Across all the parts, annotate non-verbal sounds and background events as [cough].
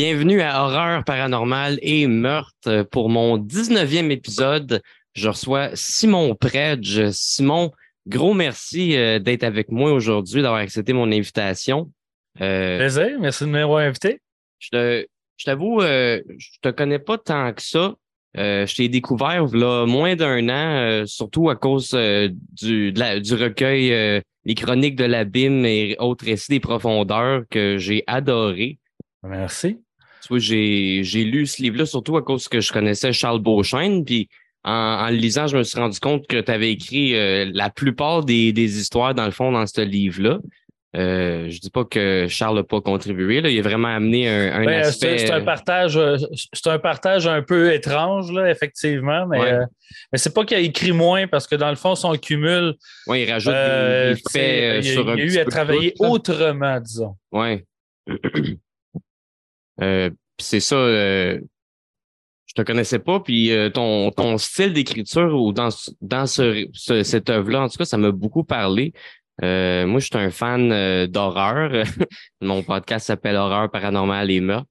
Bienvenue à Horreur paranormale et meurtre pour mon 19e épisode. Je reçois Simon Predge. Simon, gros merci euh, d'être avec moi aujourd'hui, d'avoir accepté mon invitation. Euh, Plaisir, merci de m'avoir invité. Je t'avoue, euh, je te connais pas tant que ça. Euh, je t'ai découvert là moins d'un an, surtout à cause du, du recueil Les Chroniques de l'abîme et autres récits des profondeurs que j'ai adoré. Merci. J'ai, j'ai lu ce livre-là surtout à cause que je connaissais Charles Beauchesne, puis en, le lisant, je me suis rendu compte que tu avais écrit euh, la plupart des, des, histoires, dans le fond, dans ce livre-là. Euh, je dis pas que Charles n'a pas contribué. Là. Il a vraiment amené un, un ben, aspect... C'est un, partage, euh, c'est un partage un peu étrange, là, effectivement, mais, euh, mais c'est pas qu'il a écrit moins parce que dans le fond, son cumul. Oui, il rajoute des, faits sur il, il a eu à travailler autrement, disons. Oui. [clears throat] c'est ça je te connaissais pas, puis euh, ton, ton style d'écriture ou dans, dans ce, cette œuvre-là, en tout cas, ça m'a beaucoup parlé. Euh, moi, je suis un fan euh, d'horreur. [laughs] Mon podcast s'appelle Horreur paranormale et meurtre.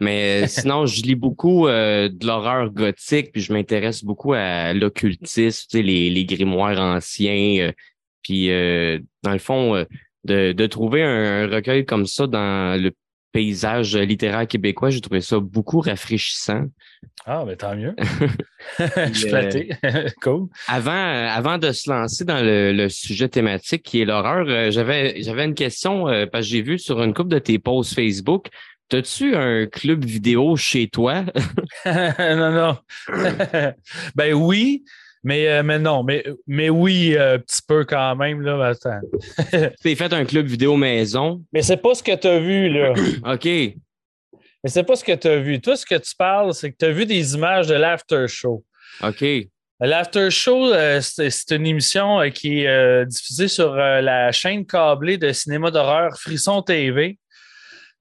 Mais [laughs] sinon, je lis beaucoup de l'horreur gothique, puis je m'intéresse beaucoup à l'occultisme, les, les grimoires anciens. puis, dans le fond, de, de trouver un, recueil comme ça dans le paysage littéraire québécois, j'ai trouvé ça beaucoup rafraîchissant. Ah, mais tant mieux. [laughs] [laughs] Je suis flatté. [laughs] cool. Avant, avant de se lancer dans le, sujet thématique qui est l'horreur, euh, j'avais, j'avais une question euh, parce que j'ai vu sur une couple de tes posts Facebook. As-tu un club vidéo chez toi? non, non. ben oui, mais, euh, mais non, mais, mais oui, un petit peu quand même. Là, attends. [laughs] tu fait un club vidéo maison. Mais c'est pas ce que tu as vu, là. [clears throat] OK. Mais c'est pas ce que tu as vu. Toi, ce que tu parles, c'est que tu as vu des images de l'after show. OK. L'after show, euh, c'est une émission euh, qui est euh, diffusée sur la chaîne câblée de cinéma d'horreur Frisson TV.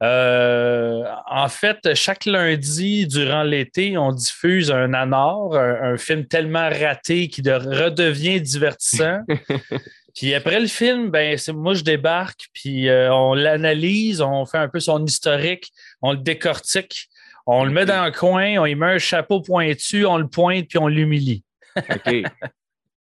En fait, chaque lundi durant l'été, on diffuse un anor, un, film tellement raté qui redevient divertissant. [laughs] Puis après le film, ben, moi, je débarque, puis euh, on l'analyse, on fait un peu son historique, on le décortique, on le met dans un coin, on y met un chapeau pointu, on le pointe, puis on l'humilie. OK. [laughs]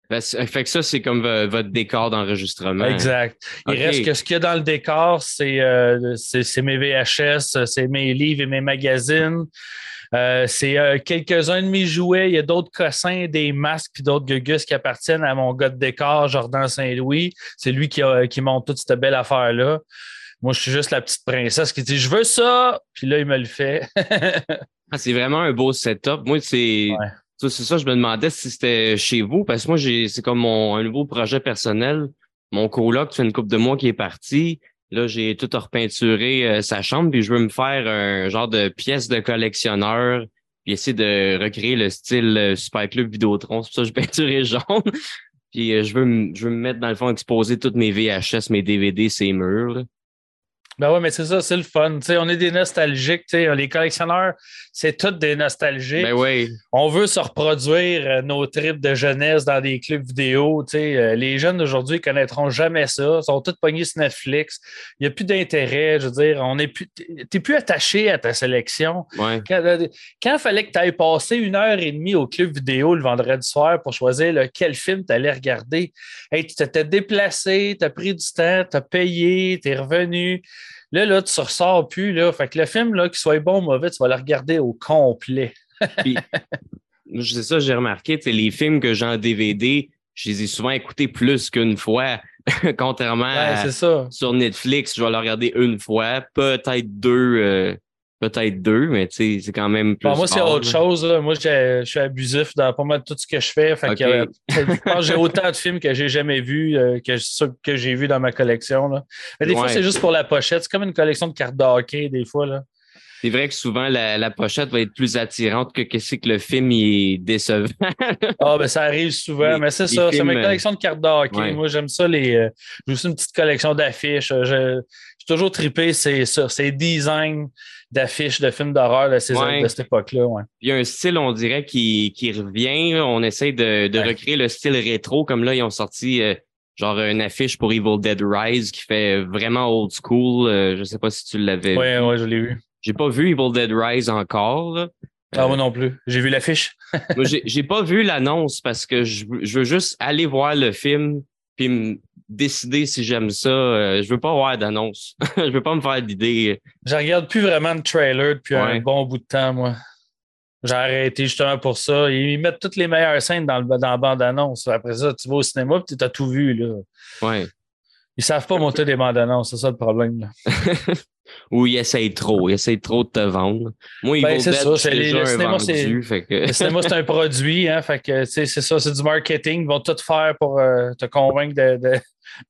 Ben, fait que ça, c'est comme votre décor d'enregistrement. Exact. Il reste que ce qu'il y a dans le décor, c'est euh, mes VHS, c'est mes livres et mes magazines. Euh, c'est euh, quelques-uns de mes jouets. Il y a d'autres cossins, des masques puis d'autres gugus qui appartiennent à mon gars de décor, Jordan Saint-Louis. C'est lui qui, qui monte toute cette belle affaire-là. Moi, je suis juste la petite princesse qui dit Je veux ça, puis là, il me le fait. [laughs] Ah, c'est vraiment un beau setup. Moi, c'est. C'est ça, je me demandais si c'était chez vous, parce que moi, c'est comme mon, un nouveau projet personnel. Mon coloc, fait une couple de mois qui est parti. Là, j'ai tout repeinturé euh, sa chambre, puis je veux me faire un genre de pièce de collectionneur, puis essayer de recréer le style euh, Super Club Vidéotron. C'est pour ça que je [laughs] peinturé jaune. puis euh, je, veux je veux me mettre, dans le fond, exposer toutes mes VHS, mes DVD, ces murs. Ben oui, mais c'est ça, c'est le fun. on est des nostalgiques. Les collectionneurs, c'est tous des nostalgiques. Ben oui. On veut se reproduire euh, nos trips de jeunesse dans des clubs vidéo. Euh, les jeunes d'aujourd'hui ne connaîtront jamais ça. Ils sont tous pognés sur Netflix. Il n'y a plus d'intérêt. Je veux dire, on est plus. Tu plus attaché à ta sélection. Ouais. Euh, quand il fallait que tu ailles passer une heure et demie au club vidéo le vendredi soir pour choisir quel film tu allais regarder, hey, tu t'es déplacé, tu as pris du temps, tu as payé, tu es revenu. Là, là, tu ne ressors plus. Là. Fait que le film, là, qu'il soit bon ou mauvais, tu vas le regarder au complet. [laughs] c'est ça, j'ai remarqué, les films que j'ai en DVD, je les ai souvent écoutés plus qu'une fois. [laughs] Contrairement à sur Netflix, je vais le regarder une fois, peut-être deux, euh, peut-être deux, mais c'est quand même plus. moi, c'est autre chose. Moi, je suis abusif dans pas mal tout ce que je fais. Fait que, j'ai autant de films que j'ai jamais vus euh, que ceux que j'ai vus dans ma collection. Là. Mais des fois, c'est juste pour la pochette. C'est comme une collection de cartes d'hockey, des fois. Là. C'est vrai que souvent, la, pochette va être plus attirante que qu'est-ce que le film est décevant. ah, ben ça arrive souvent, mais c'est ça. C'est ma collection de cartes d'hockey. Moi, j'aime ça. Les, euh, j'ai aussi une petite collection d'affiches. Je, j'ai toujours trippé sur ces designs d'affiches de films d'horreur de, cette époque-là. Il y a un style, on dirait, qui, qui revient. On essaie de, de recréer le style rétro, comme là, ils ont sorti euh, genre une affiche pour Evil Dead Rise qui fait vraiment old school. Je euh, je sais pas si tu l'avais Oui, oui, je l'ai vu. J'ai pas vu Evil Dead Rise encore. Ah, moi non plus. J'ai vu l'affiche. [laughs] moi, j'ai pas vu l'annonce parce que je, je, veux juste aller voir le film puis décider si j'aime ça. Euh, je veux pas voir d'annonce. [laughs] je veux pas me faire d'idée. Je regarde plus vraiment de trailer depuis un bon bout de temps, moi. J'ai arrêté justement pour ça. Ils mettent toutes les meilleures scènes dans, le, dans la bande-annonce. Après ça, tu vas au cinéma et tu as tout vu. Là. Ouais. Ils savent pas monter des bandes annonces, c'est ça le problème. [laughs] Ou ils essayent trop, ils essayent trop de te vendre. Moi, ben, c'est ça. C'est le, cinéma, c'est, le cinéma, c'est un [laughs] produit, hein, fait que c'est ça, c'est du marketing. Ils vont tout faire pour euh, te convaincre de,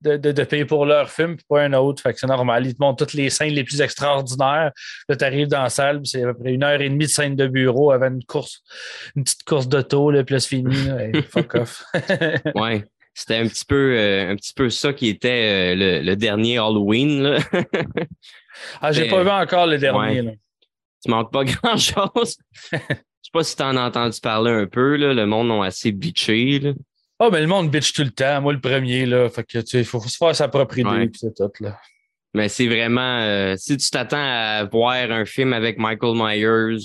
de, de, de, payer pour leur film, puis pas un autre. Fait que c'est normal. Ils te montrent toutes les scènes les plus extraordinaires. Là, tu arrives dans la salle, c'est à peu près une heure et demie de scène de bureau avec une course, une petite course d'auto, puis là, c'est fini. [laughs] fuck off. [laughs] ouais. C'était un petit peu euh, un petit peu ça qui était euh, le, dernier Halloween. Là. Ah, j'ai pas vu encore le dernier. Là. Tu manques pas [laughs] grand-chose. Je sais pas si tu en as entendu parler un peu. Là. Le monde a assez bitché. Là. oh, mais le monde bitch tout le temps. Moi, le premier, là. Fait que, tu il faut se faire sa propre idée. C'est tout, là. Mais c'est vraiment. Euh, si tu t'attends à voir un film avec Michael Myers,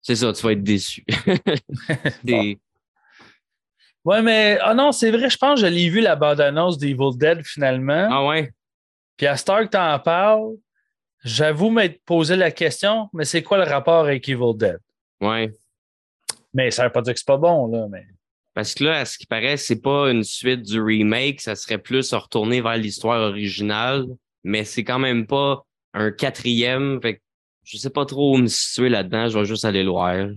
c'est ça, tu vas être déçu. [laughs] [laughs] Ouais, mais ah non, c'est vrai, je pense que je l'ai vu la bande-annonce d'Evil Dead finalement. Ah ouais? Puis à Star que t'en parles, j'avoue m'être posé la question, mais c'est quoi le rapport avec Evil Dead? Ouais. Mais ça veut pas dire que c'est pas bon, là, mais. Parce que là, à ce qui paraît, c'est pas une suite du remake, ça serait plus retourner vers l'histoire originale, mais c'est quand même pas un quatrième. Fait que je sais pas trop où me situer là-dedans, je vais juste aller le voir.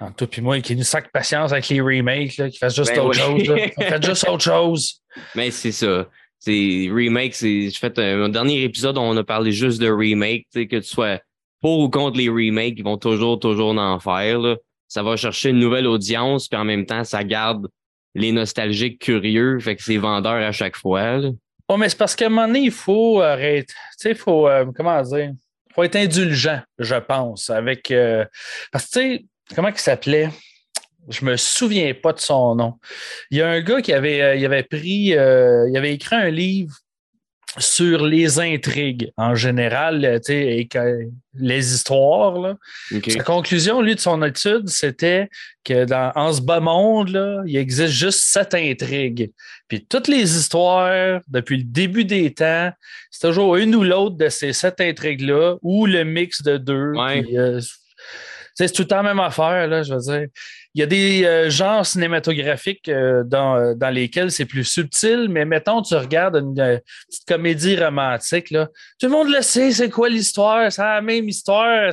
En toi puis moi, qui nous sac patience avec les remakes, là, qui fassent juste ben autre chose. [laughs] Faites juste autre chose. Mais c'est ça. C'est remake, c'est. Je fais un, dernier épisode, on a parlé juste de remake, que tu sois pour ou contre les remakes, ils vont toujours, toujours en faire. Ça va chercher une nouvelle audience, puis en même temps, ça garde les nostalgiques curieux, fait que c'est vendeur à chaque fois. Là. Oh, mais c'est parce qu'à un moment donné, il faut arrêter. Tu sais, il faut. Euh, comment dire? Faut être indulgent, je pense, avec. Euh, parce que, tu sais, comment il s'appelait? Je me souviens pas de son nom. Il y a un gars qui avait, euh, il avait pris, euh, il avait écrit un livre sur les intrigues en général, et les histoires. Là. Sa conclusion, lui, de son étude, c'était que dans en ce bas monde, là, il existe juste sept intrigues. Puis toutes les histoires, depuis le début des temps, c'est toujours une ou l'autre de ces sept intrigues-là, ou le mix de deux. Euh, c'est tout le temps la même affaire, là, je veux dire. Il y a des euh, genres cinématographiques euh, dans, euh, dans, lesquels c'est plus subtil, mais mettons, tu regardes une petite comédie romantique, là, tout le monde le sait, c'est quoi l'histoire, c'est la même histoire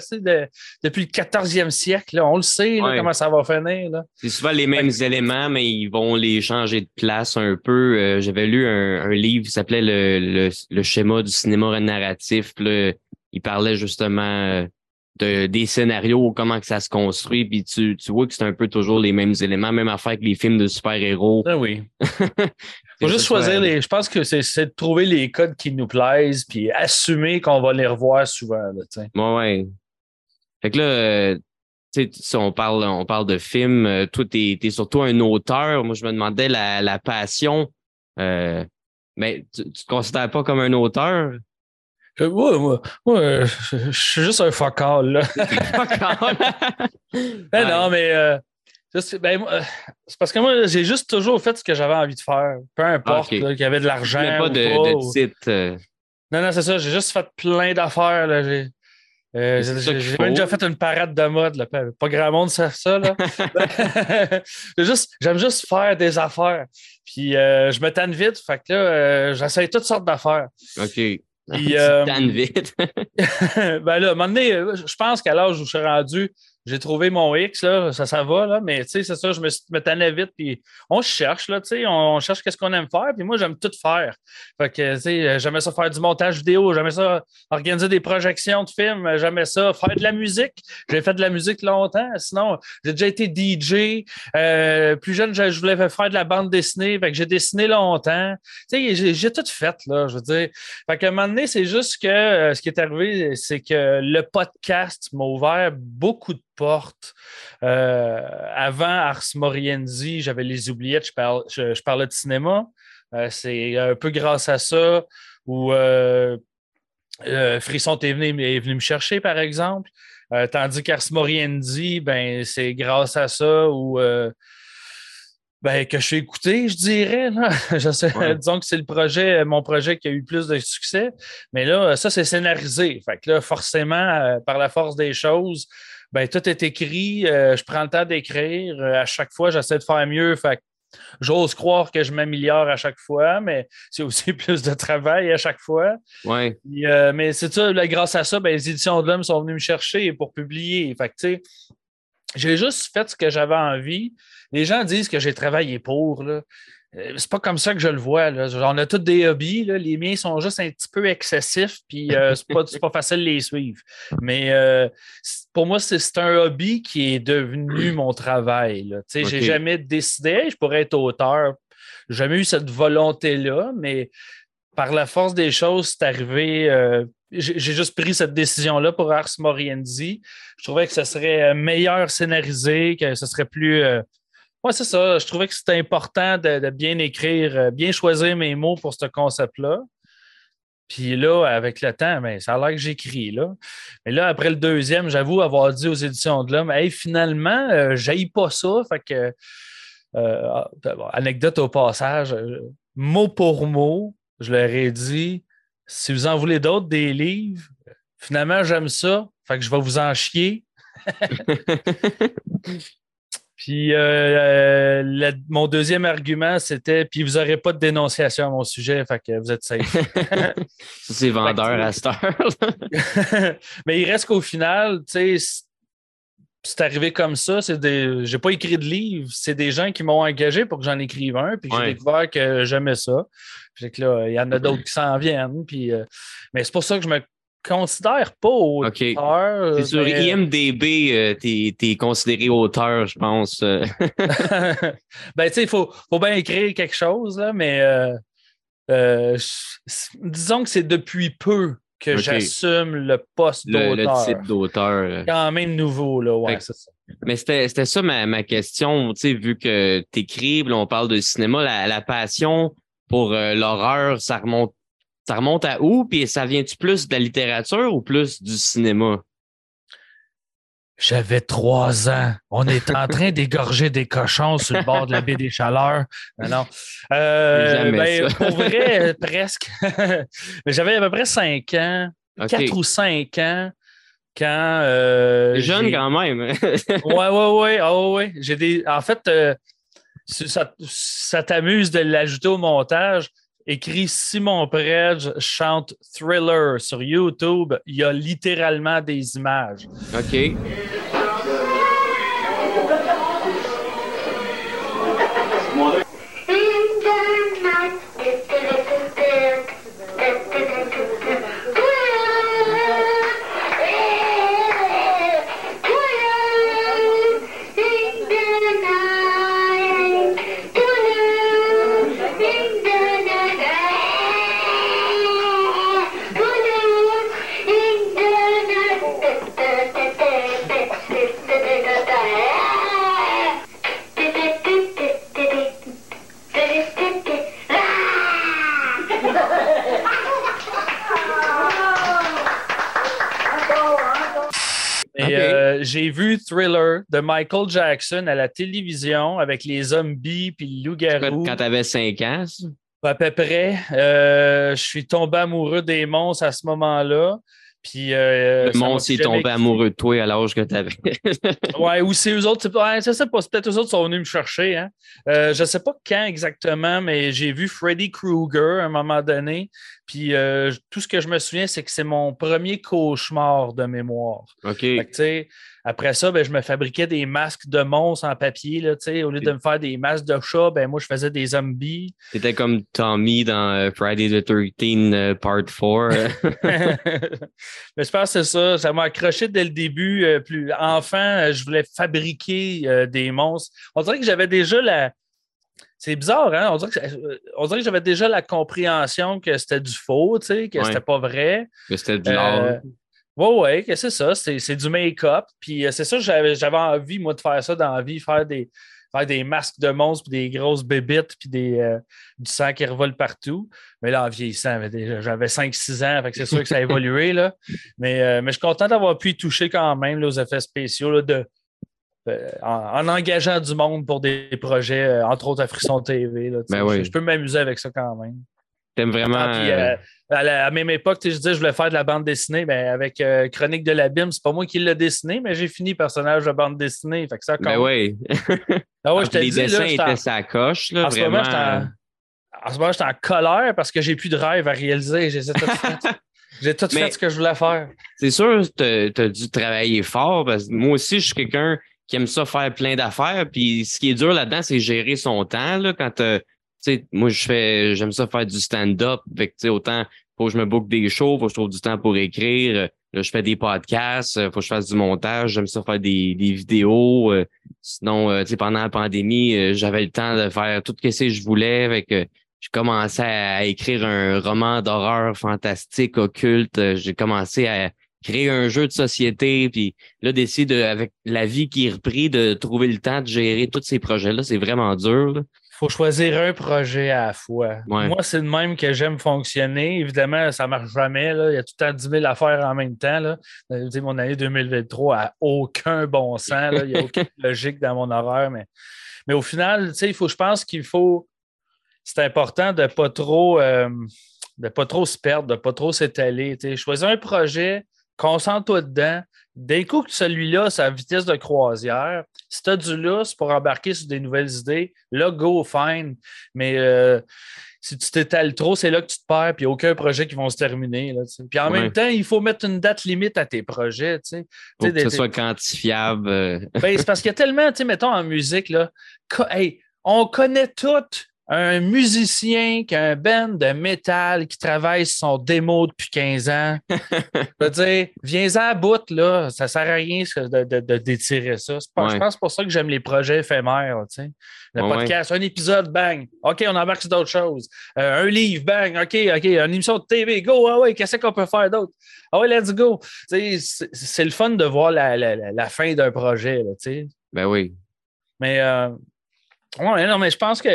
depuis le 14e siècle, on le sait comment ça va finir. C'est souvent les mêmes éléments, mais ils vont les changer de place un peu. J'avais lu un, livre qui s'appelait le, le, schéma du cinéma narratif. il parlait justement des scénarios, comment que ça se construit, puis tu, tu vois que c'est un peu toujours les mêmes éléments, même affaire avec les films de super-héros. Ah oui. [laughs] faut juste choisir les. Je pense que c'est de trouver les codes qui nous plaisent, puis assumer qu'on va les revoir souvent. Là, ouais, ouais. Fait que là, euh, tu sais, si on parle, on parle de films, euh, toi, t'es es surtout un auteur. Moi, je me demandais la, la passion. Euh, mais tu, tu te considères pas comme un auteur? Moi, moi, je, suis juste un focal, là. [laughs] [laughs] ben non, mais euh, ben, euh, c'est parce que moi, j'ai juste toujours fait ce que j'avais envie de faire. Peu importe qu'il y avait de l'argent. pas de, titre. Euh. Non, non, c'est ça. J'ai juste fait plein d'affaires. J'ai j'ai même déjà fait une parade de mode. Là. Pas grand monde sait ça. Là. [laughs] J'aime juste faire des affaires. Puis je me tanne vite. Fait que là, j'essaye toutes sortes d'affaires. OK. Puis, [laughs] euh, vite. [laughs] ben là, à un moment donné, je pense qu'à l'âge où je suis rendu, j'ai trouvé mon X, là, ça, ça va, là, mais tu sais, c'est ça, je me, me tannais vite, puis on cherche, là, tu sais, on, cherche qu'est-ce qu'on aime faire, puis moi, j'aime tout faire. Fait que, sais, j'aimais ça faire du montage vidéo, j'aimais ça organiser des projections de films, j'aimais ça faire de la musique. J'ai fait de la musique longtemps, sinon, j'ai déjà été DJ. Euh, plus jeune, je, voulais faire de la bande dessinée, fait que j'ai dessiné longtemps. Tu sais, j'ai tout fait, là, je veux dire. Fait qu'à un moment donné, c'est juste que euh, ce qui est arrivé, c'est que le podcast m'a ouvert beaucoup de porte. Euh, avant Ars Morienzi, j'avais les oubliettes, je, parlais de cinéma. Euh, c'est un peu grâce à ça où euh, Frisson est venu, est venu, me chercher, par exemple. tandis qu'Ars Moriendi, ben, c'est grâce à ça ou ben, que je suis écouté, je dirais. [laughs] disons que c'est le projet, mon projet qui a eu le plus de succès. Mais là, ça, c'est scénarisé. Fait que là, forcément, par la force des choses, ben, tout est écrit. Euh, je prends le temps d'écrire. Euh, à chaque fois, j'essaie de faire mieux. Fait j'ose croire que je m'améliore à chaque fois, mais c'est aussi [laughs] plus de travail à chaque fois. Ouais. mais c'est ça, grâce à ça, ben, les éditions de l'homme sont venues me chercher pour publier. Fait j'ai juste fait ce que j'avais envie. Les gens disent que j'ai travaillé pour. Là. Euh, c'est pas comme ça que je le vois. Là. On a tous des hobbies. Les miens sont juste un petit peu excessifs, puis euh, [laughs] c'est, pas, facile de les suivre. Mais euh, pour moi, c'est, un hobby qui est devenu [clears throat] mon travail. Je J'ai jamais décidé, je pourrais être auteur. J'ai jamais eu cette volonté-là, mais par la force des choses, c'est arrivé j'ai juste pris cette décision-là pour Ars Moriendi. Je trouvais que ce serait meilleur scénarisé, que ce serait plus. Euh, ouais, c'est ça. Je trouvais que c'était important de, bien écrire, euh, bien choisir mes mots pour ce concept-là. Puis là, avec le temps, ben, ça a l'air que j'écris. Là. Mais là, après le deuxième, j'avoue avoir dit aux éditions de l'homme Hey, finalement, euh, pas ça. Fait que, ah, anecdote au passage, mot pour mot, je leur ai dit si vous en voulez d'autres, des livres, finalement, j'aime ça. Fait que je vais vous en chier. [laughs] [laughs] Puis euh, euh, mon deuxième argument, c'était puis vous n'aurez pas de dénonciation à mon sujet, fait que vous êtes safe. [laughs] c'est vendeur à cette heure. [laughs] Mais il reste qu'au final, tu sais, c'est arrivé comme ça. C'est des... J'ai pas écrit de livre, c'est des gens qui m'ont engagé pour que j'en écrive un, puis j'ai découvert que j'aimais ça. Puis que là, il y en a d'autres qui s'en viennent. Puis, euh, Mais c'est pour ça que je me considère pas auteur. C'est sur IMDB, euh, tu es, considéré auteur, je pense. Euh. [laughs] ben, tu sais, il faut, faut, bien écrire quelque chose, là, mais disons que c'est depuis peu que j'assume le poste d'auteur. Le type d'auteur. Quand même nouveau, là, ouais, c'est ça. Mais c'était ça ma, ma question, tu sais, vu que tu écris, on parle de cinéma, la, la passion pour euh, l'horreur, ça remonte, ça remonte à où? Puis ça vient-tu plus de la littérature ou plus du cinéma? J'avais trois ans. On est en train [laughs] d'égorger des cochons sur le bord de la baie des Chaleurs. Non. Euh, ben, pour vrai, presque. [laughs] J'avais à peu près cinq ans, quatre ou cinq ans quand. Euh, Jeune quand même. ouais, ouais, ouais. Oh, ouais. J'ai des. En fait, euh, ça, ça t'amuse de l'ajouter au montage, écrit Simon Predge chante Thriller sur YouTube. Il y a littéralement des images. OK. J'ai vu Thriller de Michael Jackson à la télévision avec les zombies puis le loup-garou. Quand tu avais 5 ans? À peu près. Euh, je suis tombé amoureux des monstres à ce moment-là. Puis, euh, le monstre est tombé amoureux de toi à l'âge que tu avais. [laughs] ouais, ou c'est eux autres. Ouais, sais pas. Peut-être eux autres sont venus me chercher. Hein. Euh, je sais pas quand exactement, mais j'ai vu Freddy Krueger à un moment donné. Puis euh, tout ce que je me souviens, c'est que c'est mon premier cauchemar de mémoire. OK. après ça, ben, je me fabriquais des masques de monstres en papier. Là, au lieu de me faire des masques de chat, ben, moi, je faisais des zombies. C'était comme Tommy dans euh, Friday the 13 euh, Part 4. [laughs] [laughs] Mais je pense que c'est ça. Ça m'a accroché dès le début. plus enfant, je voulais fabriquer des monstres. On dirait que j'avais déjà la c'est bizarre, hein? On dirait, que, j'avais déjà la compréhension que c'était du faux, tu sais, que c'était pas vrai. Que c'était du euh, Oui, oui, que c'est ça. C'est du make-up. Puis euh, c'est ça, j'avais envie, moi, de faire ça dans la vie, faire des, faire des masques de monstres, puis des grosses bébites, puis des, euh, du sang qui revole partout. Mais là, en vieillissant, j'avais 5-6 ans, c'est sûr que ça a évolué. Là. Mais, euh, mais je suis content d'avoir pu y toucher quand même aux effets spéciaux de, euh, en, engageant du monde pour des projets, entre autres à Frisson TV. Ben je, peux m'amuser avec ça quand même. T'aimes vraiment. Ah, à la même époque, je disais je voulais faire de la bande dessinée, mais avec euh, Chronique de l'abîme, c'est pas moi qui l'ai dessiné, mais j'ai fini personnage de bande dessinée. Fait que ça ben oui. ah ouais, [laughs] je les dessins étaient sa coche. Là, en, Ce moment, en ce moment, j'étais en colère parce que j'ai plus de rêve à réaliser. J'ai tout fait. [laughs] J'ai tout fait ce que je voulais faire. C'est sûr, tu as, dû travailler fort parce que moi aussi, je suis quelqu'un qui aime ça faire plein d'affaires. Puis ce qui est dur là-dedans, c'est gérer son temps. Là, quand moi, je fais, j'aime ça faire du stand-up. autant, faut que je me boucle des shows, faut que je trouve du temps pour écrire. Là, je fais des podcasts, faut que je fasse du montage, j'aime ça faire des, des vidéos. Euh, sinon, euh, pendant la pandémie, euh, j'avais le temps de faire tout ce que je voulais. Avec, j'ai commencé à, écrire un roman d'horreur fantastique, occulte. J'ai commencé à créer un jeu de société, puis là, d'essayer, avec la vie qui est repris, de trouver le temps de gérer tous ces projets-là, c'est vraiment dur faut choisir un projet à la fois. Moi, c'est le même que j'aime fonctionner. Évidemment, ça ne marche jamais. Là. Il y a tout le temps 10 000 affaires en même temps. Là. Euh, mon année 2023 n'a aucun bon sens. Il n'y a aucune [laughs] logique dans mon horaire. Mais, mais au final, il faut, je pense qu'il faut. C'est important de ne pas trop. Euh, de pas trop se perdre, de ne pas trop s'étaler. Choisis un projet, concentre-toi dedans, que celui-là, sa vitesse de croisière, si tu as du lousse pour embarquer sur des nouvelles idées, là, go, fine. Mais euh, si tu t'étales trop, c'est là que tu te perds, puis il n'y a aucun projet qui va se terminer. Là, puis en même temps, il faut mettre une date limite à tes projets. Pour que ce soit quantifiable. Euh. Ben, c'est parce qu'il y a tellement, mettons en musique, là, hey, on connaît toutes un musicien qui a un band de métal qui travaille son démo depuis 15 ans. [laughs] je veux dire, viens-en à bout, là. Ça sert à rien de, de, d'étirer ça. Je pense pour ça que j'aime les projets éphémères, tu sais. Le podcast, un épisode, bang. OK, on embarque sur d'autres choses. Euh, un livre, bang. OK, OK, une émission de TV, go. Ah ouais, qu'est-ce qu'on peut faire d'autre? Ah ouais, let's go. C'est, c'est le fun de voir la, la, la fin d'un projet, tu sais. Ben oui. Mais, euh, ouais, non, mais je pense que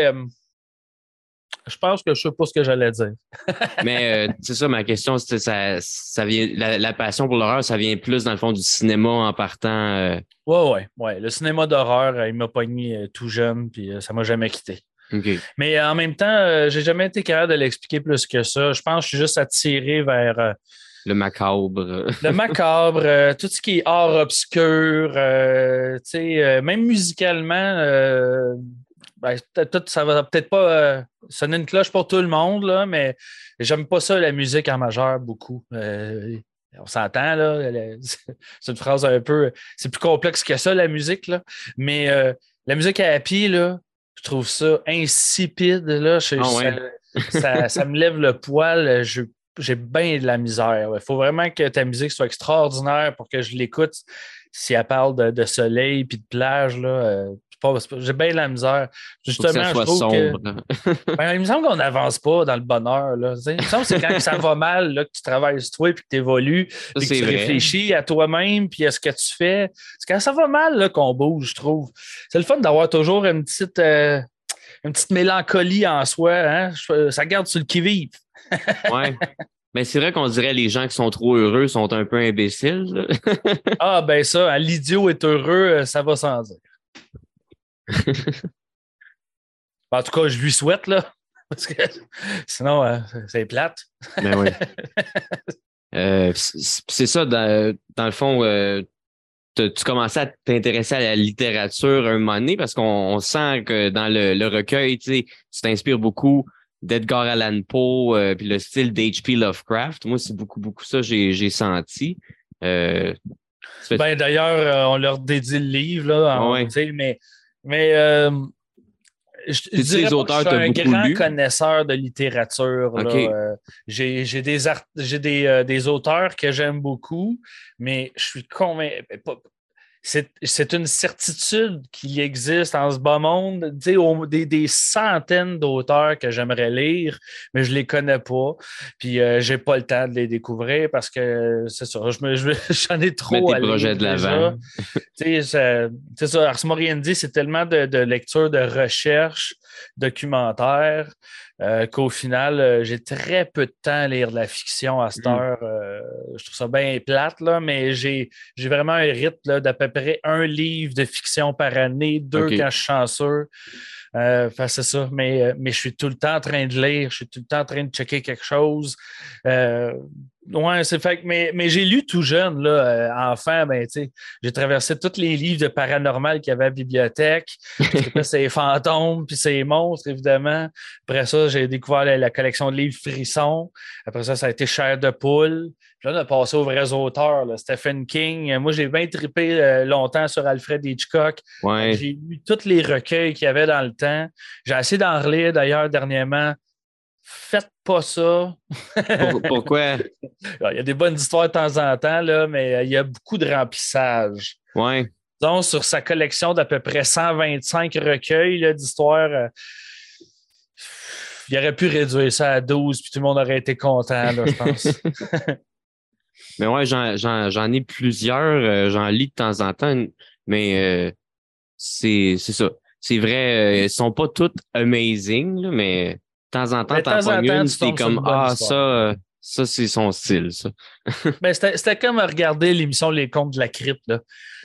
je pense que je ne sais pas ce que j'allais dire. [laughs] Mais euh, c'est ça, ma question, ça, ça vient, la, passion pour l'horreur, ça vient plus dans le fond du cinéma en partant. Euh... Oui, oui, ouais. Le cinéma d'horreur, euh, il m'a pogné euh, tout jeune, puis ça ne m'a jamais quitté. Mais en même temps, j'ai jamais été capable de l'expliquer plus que ça. Je pense que je suis juste attiré vers. le macabre. [laughs] le macabre, tout ce qui est art obscur, même musicalement, ben, ça va peut-être pas euh, sonner une cloche pour tout le monde, là, mais j'aime pas ça, la musique en majeur, beaucoup. Euh, on s'entend, là. [laughs] C'est une phrase un peu. C'est plus complexe que ça, la musique, là. Mais euh, la musique à happy, là, je trouve ça insipide, là. Ah ça, me lève le poil. j'ai bien de la misère. Il faut vraiment que ta musique soit extraordinaire pour que je l'écoute. Si elle parle de, soleil puis de plage, là, j'ai bien la misère. Justement, je trouve que. [laughs] Ben, il me semble qu'on n'avance pas dans le bonheur. Là. Il me semble que c'est quand ça va mal là, que tu travailles sur toi et que tu évolues, et que tu réfléchis à toi-même puis à ce que tu fais. C'est quand ça va mal qu'on bouge, je trouve. C'est le fun d'avoir toujours une petite, euh, une petite mélancolie en soi. Hein? Ça garde sur le qui-vive. [laughs] ouais. Mais c'est vrai qu'on dirait les gens qui sont trop heureux sont un peu imbéciles. ah, ben ça, l'idiot est heureux, ça va sans dire. [laughs] en tout cas, je lui souhaite, là. [laughs] Parce que sinon, euh, c'est plate. ben oui. [laughs] Euh, c'est ça, dans, le fond, euh, tu commençais à t'intéresser à la littérature un moment donné parce qu'on sent que dans le, recueil, tu t'inspires beaucoup d'Edgar Allan Poe puis le style d'H.P. Lovecraft. Moi, c'est beaucoup, beaucoup ça j'ai senti. ben, D'ailleurs, on leur dédie le livre, là, mais mais euh, je, dirais les auteurs que je suis un grand connaisseur de littérature. Euh, j'ai des, des, euh, des, auteurs que j'aime beaucoup, mais je suis convaincu. C'est une certitude qu'il existe en ce bas monde des, des, centaines d'auteurs que j'aimerais lire, mais je ne les connais pas. Puis euh, je n'ai pas le temps de les découvrir parce que c'est ça, [laughs] j'en ai trop Mets tes projets de l'avant. c'est ça, Ars Moriendi, c'est tellement de, de lecture, de recherche, documentaire. Euh, qu'au final, euh, j'ai très peu de temps à lire de la fiction à cette mm. heure. Euh, je trouve ça bien plate, là, mais j'ai vraiment un rythme d'à peu près un livre de fiction par année, deux quand je suis chanceux. C'est ça, mais, mais je suis tout le temps en train de lire, je suis tout le temps en train de checker quelque chose. Oui, c'est fait. Mais, mais j'ai lu tout jeune, là, euh, enfant, ben, j'ai traversé tous les livres de paranormal qu'il y avait à la bibliothèque. c'est les fantômes, puis c'est les monstres, évidemment. Après ça, j'ai découvert la, collection de livres Frissons. Après ça, ça a été Chair de poule. Puis là, on a passé aux vrais auteurs, Stephen King. Moi, j'ai bien trippé euh, longtemps sur Alfred Hitchcock. J'ai lu tous les recueils qu'il y avait dans le temps. J'ai essayé d'en relire, d'ailleurs, dernièrement faites pas ça. Pourquoi? [laughs] Il y a des bonnes histoires de temps en temps, là, mais euh, il y a beaucoup de remplissage. Oui. Donc, sur sa collection d'à peu près 125 recueils d'histoires, euh, il aurait pu réduire ça à 12, puis tout le monde aurait été content, je pense. [laughs] mais ouais, j'en ai plusieurs, euh, j'en lis de temps en temps, mais c'est ça. C'est vrai, ils ne sont pas toutes amazing, mais de temps en temps, t'en pognes une, t'es comme Ah, ça, euh, ça, c'est son style, ça. Ben, c'était comme regarder l'émission Les Contes de la crypte.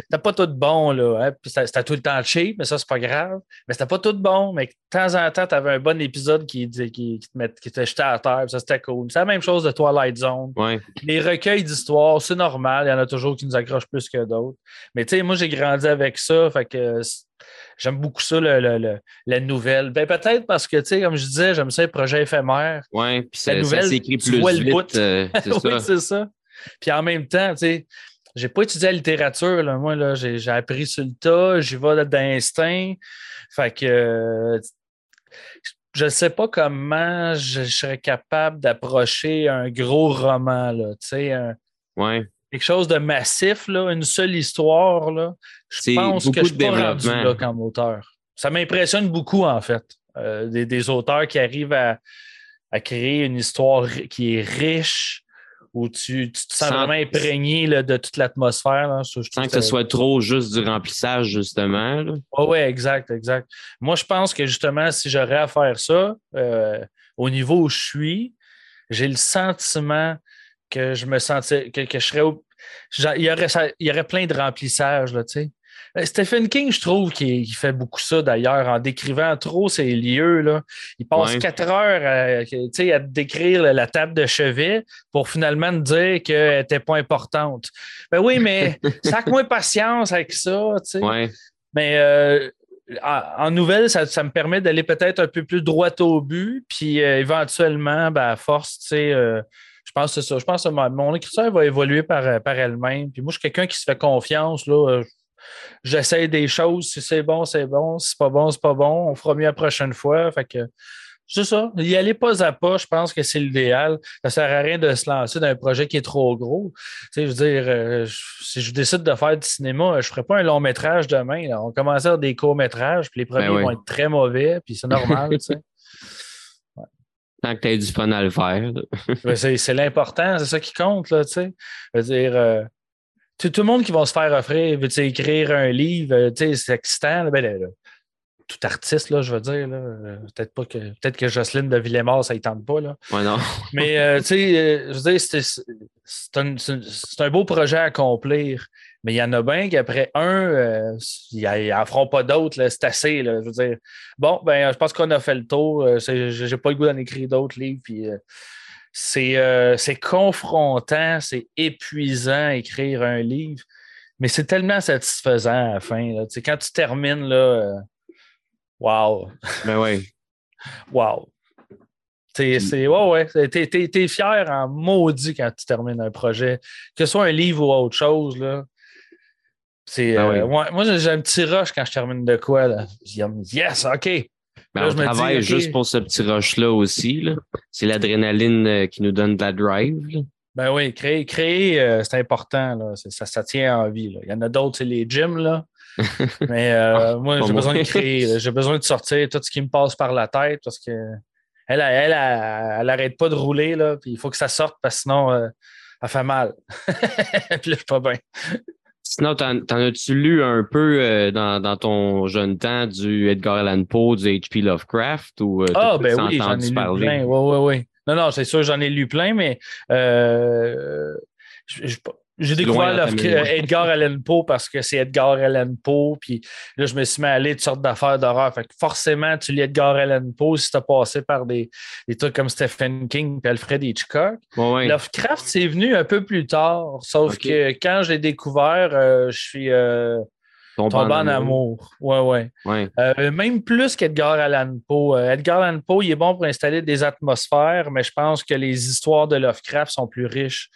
C'était pas tout bon, là. Hein? C'était tout le temps cheap, mais ça, c'est pas grave. Mais c'était pas tout bon, mais de temps en temps, t'avais un bon épisode qui, qui, qui, te met, qui te jetait à terre, ça, c'était cool. C'est la même chose de Twilight Zone. Les recueils d'histoire, c'est normal. Il y en a toujours qui nous accrochent plus que d'autres. Mais tu sais, moi, j'ai grandi avec ça, fait que J'aime beaucoup ça, le, la nouvelle. Ben, peut-être parce que, tu sais, comme je disais, j'aime ça les projets éphémères. Oui, puis la nouvelle, ça s'écrit plus vite. Euh, [laughs] oui, c'est ça. Puis en même temps, tu sais, j'ai pas étudié la littérature. Là. Moi, là, j'ai, appris sur le tas, j'y vais d'instinct. Fait que je ne sais pas comment je, serais capable d'approcher un gros roman. Là, tu sais, ouais quelque chose de massif, là, une seule histoire, là, je pense que je suis pas rendu là comme auteur. Ça m'impressionne beaucoup, en fait, euh, des, auteurs qui arrivent à, créer une histoire qui est riche, où tu, te sens vraiment imprégné de toute l'atmosphère. Sans que ce soit trop juste du remplissage, justement. Oui, exact, exact. Moi, je pense que justement, si j'aurais à faire ça, euh, au niveau où je suis, j'ai le sentiment que je me sentais, que, je serais il y, aurait, il y aurait plein de remplissage, là, tu sais. Euh, Stephen King, je trouve qu'il fait beaucoup ça d'ailleurs, en décrivant trop ces lieux. Là. Il passe quatre heures à, à décrire la table de chevet pour finalement dire qu'elle n'était pas importante. Ben oui, mais [laughs] sac moins patience avec ça. Mais euh, en nouvelle, ça, me permet d'aller peut-être un peu plus droit au but, puis euh, éventuellement, ben, à force, tu sais je pense que c'est ça. Je pense que mon écriture va évoluer par, par elle-même. Puis moi, je suis quelqu'un qui se fait confiance. Là. J'essaie des choses. Si c'est bon, c'est bon. Si c'est pas bon, c'est pas bon. On fera mieux la prochaine fois. Fait que c'est ça. Y aller pas à pas, je pense que c'est l'idéal. Ça sert à rien de se lancer dans un projet qui est trop gros. Tu sais, je veux dire, euh, si je décide de faire du cinéma, je ferai pas un long métrage demain. On commence à faire des courts métrages, puis les premiers ben vont être très mauvais, puis c'est normal. tu sais. [laughs] Tant que tu as du fun à le faire. [laughs] c'est l'important, c'est ça qui compte, là, tu sais. dire, euh, tout, le monde qui va se faire offrir, veut écrire un livre, euh, c'est excitant, ben, tout artiste, là, je veux dire. Peut-être pas que peut-être que Jocelyne de Villemort, ça ne tente pas. Là. Ouais, non. [laughs] Mais euh, tu sais, je veux dire, c'est un, un, beau projet à accomplir. Mais il y en a bien qu'après un, euh, ils n'en feront pas d'autres. C'est assez. Là, je veux dire, bon, ben, je pense qu'on a fait le tour. Euh, je n'ai pas le goût d'en écrire d'autres livres. Puis, euh, c'est confrontant, c'est épuisant écrire un livre, mais c'est tellement satisfaisant à la fin. Là. Quand tu termines, là, wow! Ben oui. wow! C'est, ouais, ouais. T'es, es, fier en maudit quand tu termines un projet. Que ce soit un livre ou autre chose, là. C'est, ben euh, moi, j'ai un petit rush quand je termine de quoi. Là. Je dis, yes, OK. Ben, on travaille juste pour ce petit rush-là aussi. Là. C'est l'adrénaline euh, qui nous donne de la drive. Ben oui, créer, créer euh, c'est important. Là. Ça, ça tient en vie. Là. Il y en a d'autres, c'est les gyms. Là. [laughs] Mais euh, ah, moi, j'ai besoin de créer. [laughs] J'ai besoin de sortir tout ce qui me passe par la tête parce que elle, elle, elle, arrête pas de rouler. Là, puis il faut que ça sorte parce que sinon, euh, elle fait mal. [laughs] puis là, je pas bien. Sinon, t'en, as-tu lu un peu dans, dans, ton jeune temps du Edgar Allan Poe, du H.P. Lovecraft? Ou, ah, ben oui, j'en ai lu plein. Oui, oui, oui. Non, non, c'est sûr, j'en ai lu plein, mais euh, j'ai découvert Edgar Allan Poe parce que c'est Edgar Allan Poe. Puis là, je me suis mis à aller toutes sortes d'affaires d'horreur. Fait que forcément, tu lis Edgar Allan Poe si tu as passé par des, des, trucs comme Stephen King et Alfred Hitchcock. Lovecraft, c'est venu un peu plus tard. Sauf que quand j'ai découvert, euh, je suis. Euh, Tombé en, amour. Ouais, ouais. ouais. Euh, même plus qu'Edgar Allan Poe. Euh, Edgar Allan Poe, il est bon pour installer des atmosphères, mais je pense que les histoires de Lovecraft sont plus riches.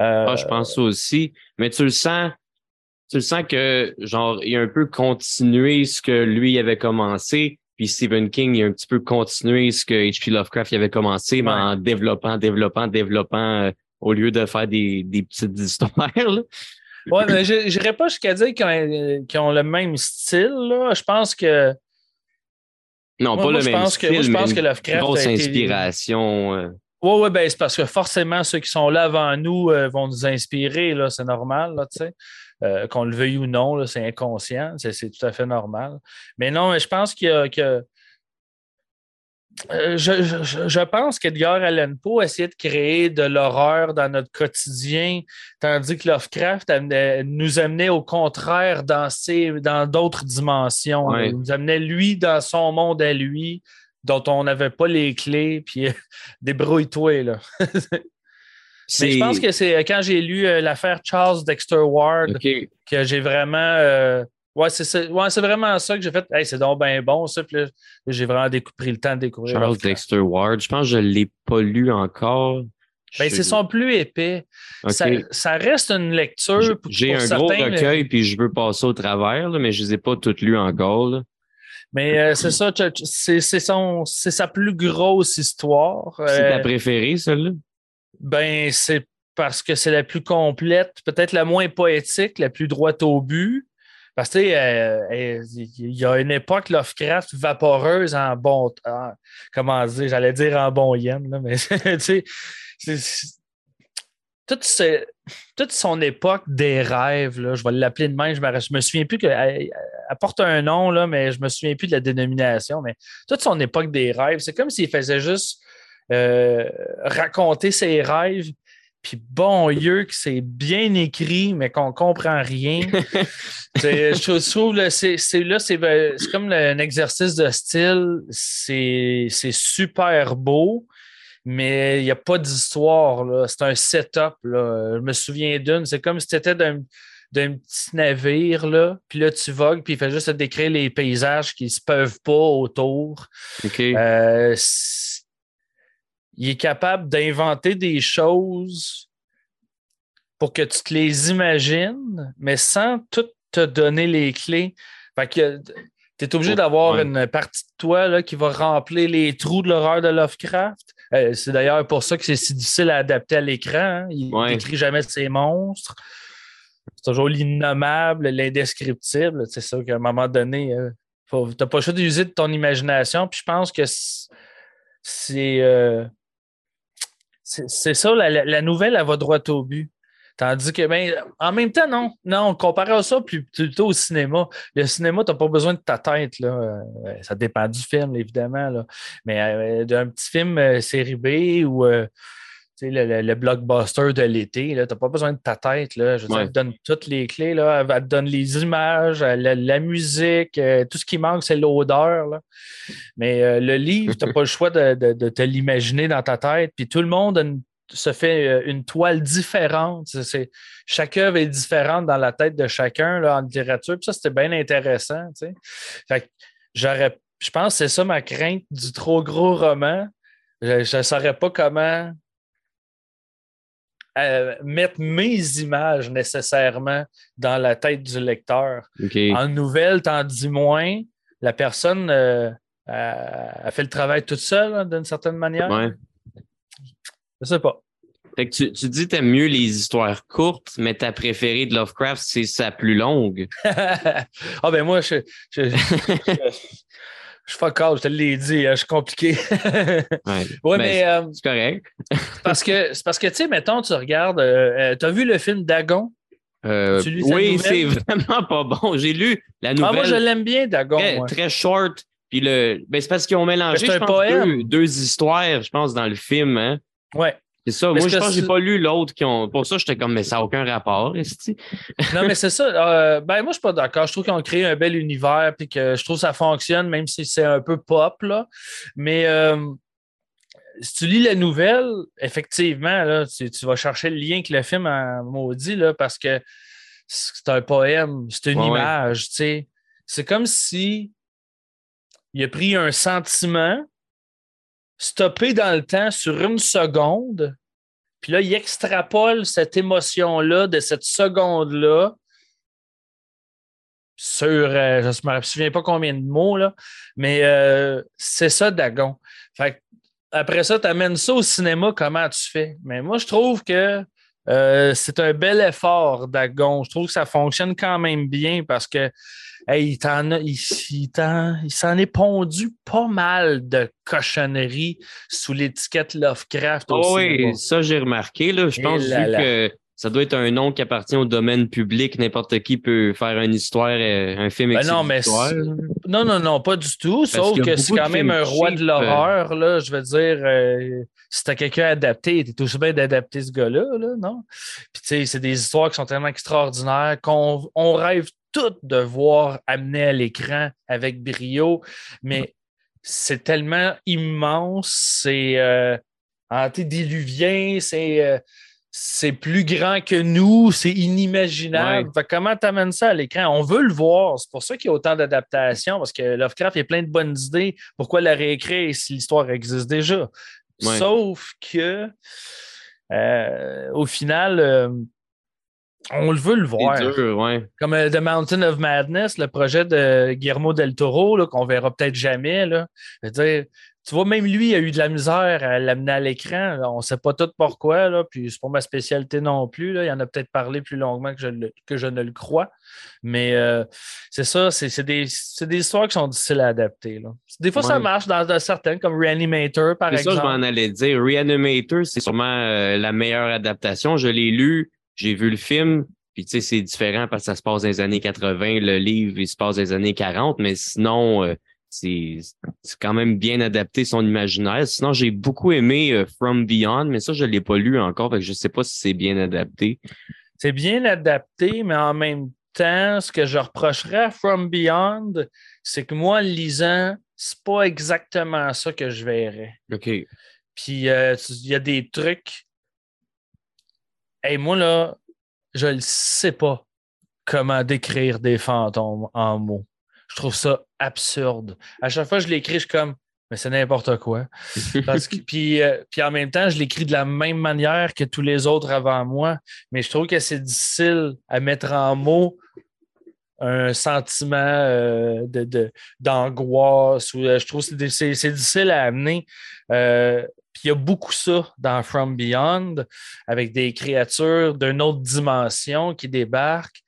Euh, ah, je pense aussi. Mais tu le sens, tu le sens que, genre, il a un peu continué ce que lui avait commencé. Puis Stephen King, il a un petit peu continué ce que H.P. Lovecraft avait commencé, mais en développant, développant, développant, au lieu de faire des, des petites [laughs] histoires. Là. Oui, mais je n'irais pas jusqu'à dire qu'ils ont, le même style. Là. Je pense que. Non, pas le même style. Que, je pense que Lovecraft. Grosse inspiration. Euh. Oui, oui, ben, c'est parce que forcément, ceux qui sont là avant nous euh, vont nous inspirer. Là, c'est normal, là, tu sais. Euh, qu'on le veuille ou non, c'est inconscient, c'est, tout à fait normal. Mais non, je pense qu'il y a, euh, je, pense qu'Edgar Allan Poe essayait de créer de l'horreur dans notre quotidien, tandis que Lovecraft nous amenait au contraire dans, dans d'autres dimensions. Il nous amenait lui dans son monde à lui, dont on n'avait pas les clés, puis [laughs] débrouille-toi. Là. [laughs] Mais je pense que c'est quand j'ai lu euh, l'affaire Charles Dexter Ward que j'ai vraiment euh, Ouais, c'est ouais, vraiment ça que j'ai fait. c'est donc bien bon, ça. Puis j'ai vraiment pris le temps de découvrir. Charles Dexter Ward, je pense que je ne l'ai pas lu encore. Ben, c'est son plus épais. Ça, ça, reste une lecture. J'ai un gros recueil, puis je veux passer au travers, mais je ne les ai pas toutes lues encore. Mais euh, c'est ça, c'est sa plus grosse histoire. C'est ta euh, préférée, celle-là? Ben, c'est parce que c'est la plus complète, peut-être la moins poétique, la plus droite au but. Parce que, euh, il y a une époque Lovecraft vaporeuse en bon. comment dire, j'allais dire en bon yen, là, mais [laughs] tu sais, toute, toute, son époque des rêves, là, je vais l'appeler de même, je me, me souviens plus qu'elle porte un nom, là, mais je me souviens plus de la dénomination, mais toute son époque des rêves, c'est comme s'il faisait juste euh, raconter ses rêves, puis bon Dieu que c'est bien écrit, mais qu'on comprend rien. [laughs] je trouve là, c'est, là, c'est, comme un exercice de style. C'est, super beau, mais il n'y a pas d'histoire. C'est un setup. Là. Je me souviens d'une. C'est comme si tu étais d'un, petit navire, là, puis là, tu vogues, puis il fait juste décrire les paysages qui ne se peuvent pas autour. Euh, il est capable d'inventer des choses pour que tu te les imagines, mais sans tout te donner les clés. Fait que tu es obligé d'avoir une partie de toi là, qui va remplir les trous de l'horreur de Lovecraft. Euh, c'est d'ailleurs pour ça que c'est si difficile à adapter à l'écran. Hein. Il n'écrit jamais ses monstres. C'est toujours l'innommable, l'indescriptible. C'est ça qu'à un moment donné, euh, tu n'as pas le choix d'user de ton imagination. Puis je pense que c'est. Euh, c'est ça, la, nouvelle, elle va droit au but. Tandis que, ben, en même temps, non. Non, comparé à ça, plutôt au cinéma. Le cinéma, tu n'as pas besoin de ta tête. Là. Euh, ça dépend du film, évidemment. Là. Mais euh, d'un petit film euh, série B ou le, blockbuster de l'été, tu n'as pas besoin de ta tête. Là. Je elle te donne toutes les clés. Là. Elle te donne les images, la, musique, tout ce qui manque, c'est l'odeur. Mais le livre, tu n'as [laughs] pas le choix de, de te l'imaginer dans ta tête. Puis tout le monde a une se fait euh, une toile différente. C'est, chaque œuvre est différente dans la tête de chacun là, en littérature. Puis ça, c'était bien intéressant. j'aurais, je pense que c'est ça ma crainte du trop gros roman. Je ne saurais pas comment euh, mettre mes images nécessairement dans la tête du lecteur. En nouvelle, t'en dis moins. La personne euh, a, fait le travail toute seule, hein, d'une certaine manière. Ouais. Je sais pas. Fait que tu, tu dis que aimes mieux les histoires courtes, mais ta préférée de Lovecraft, c'est sa plus longue. [laughs] ah ben moi, je, je, je, je fuck out, je te l'ai dit, hein, je suis compliqué. [laughs] Ouais, ouais, Ben, mais euh, C'est correct. parce que, c'est parce que, tu sais, mettons, tu regardes, euh, tu as vu le film Dagon? Euh, oui, c'est vraiment pas bon. J'ai lu la Ah, nouvelle moi, je l'aime bien, Dagon. très, short. Puis le, ben, c'est parce qu'ils ont mélangé je pense, poème. deux, deux histoires, je pense, dans le film. Hein? Ouais. C'est ça. Mais Moi, je que pense que j'ai pas lu l'autre qui ont. Pour ça, j'étais comme, mais ça n'a aucun rapport. Non, mais c'est ça. Euh, ben, moi, je suis pas d'accord. Je trouve qu'ils ont créé un bel univers puis que je trouve que ça fonctionne, même si c'est un peu pop. Là. Mais euh, si tu lis la nouvelle, effectivement, là, tu, tu vas chercher le lien avec le film en maudit là, parce que c'est un poème, c'est une Ouais, ouais. image. tu sais. C'est comme si il a pris un sentiment, stoppé dans le temps sur une seconde, puis là, il extrapole cette émotion-là de cette seconde-là sur, euh, je ne me souviens pas combien de mots, là, mais euh, c'est ça, Dagon. Fait après ça, tu amènes ça au cinéma, comment tu fais? Mais moi, je trouve que euh, c'est un bel effort, Dagon. Je trouve que ça fonctionne quand même bien parce que hey, il s'en est pondu pas mal de cochonneries sous l'étiquette Lovecraft au Oh cinéma. oui, ça, j'ai remarqué. Là. Je Et pense là. que ça doit être un nom qui appartient au domaine public. N'importe qui peut faire une histoire, euh, un film Ben non, mais Non, non, non, pas du tout. Sauf que c'est quand même un roi cheap, de l'horreur, là. Je veux dire, euh, si t'as quelqu'un adapté, t'es aussi bien d'adapter ce gars-là, là, non? Puis, tu sais, c'est des histoires qui sont tellement extraordinaires qu'on on rêve toutes de voir amener à l'écran avec brio, mais c'est tellement immense, c'est euh, antédiluvien, c'est. euh, c'est plus grand que nous, c'est inimaginable. Ouais. Fait que comment tu amènes ça à l'écran? On veut le voir. C'est pour ça qu'il y a autant d'adaptations, parce que Lovecraft, il y a plein de bonnes idées. Pourquoi la réécrire si l'histoire existe déjà? Ouais. Sauf que, euh, au final, euh, on le veut le voir. C'est dur, ouais. Comme euh, The Mountain of Madness, le projet de Guillermo del Toro, qu'on verra peut-être jamais. Là. Je veux dire, tu vois, même lui, il a eu de la misère à l'amener à l'écran. On ne sait pas tout pourquoi, là, puis c'est pas ma spécialité non plus. Là. Il en a peut-être parlé plus longuement que je, le- que je ne le crois. Mais euh, c'est ça, c'est des, des histoires qui sont difficiles à adapter. Là. Des fois, ça marche dans, dans certaines, comme Reanimator, par C'est ça, exemple. je m'en allais dire. Reanimator, c'est sûrement euh, la meilleure adaptation. Je l'ai lu, j'ai vu le film, puis tu sais, c'est différent parce que ça se passe dans les années 80. Le livre, il se passe dans les années 40, mais sinon, euh, c'est quand même bien adapté son imaginaire. Sinon, j'ai beaucoup aimé euh, From Beyond, mais ça, je ne l'ai pas lu encore, que je sais pas si c'est bien adapté. C'est bien adapté, mais en même temps, ce que je reprocherais à From Beyond, c'est que moi, en lisant, c'est pas exactement ça que je verrais. OK. Puis euh, il y a des trucs. Et moi, là, je ne sais pas comment décrire des fantômes en mots. Je trouve ça absurde. À chaque fois que je l'écris, je suis comme, mais c'est n'importe quoi. [laughs] Parce que, puis, euh, puis en même temps, je l'écris de la même manière que tous les autres avant moi, mais je trouve que c'est difficile à mettre en mots un sentiment euh, de, de- d'angoisse. euh, je trouve que c'est, di- c'est- c'est difficile à amener. Euh, puis il y a beaucoup ça dans From Beyond, avec des créatures d'une autre dimension qui débarquent.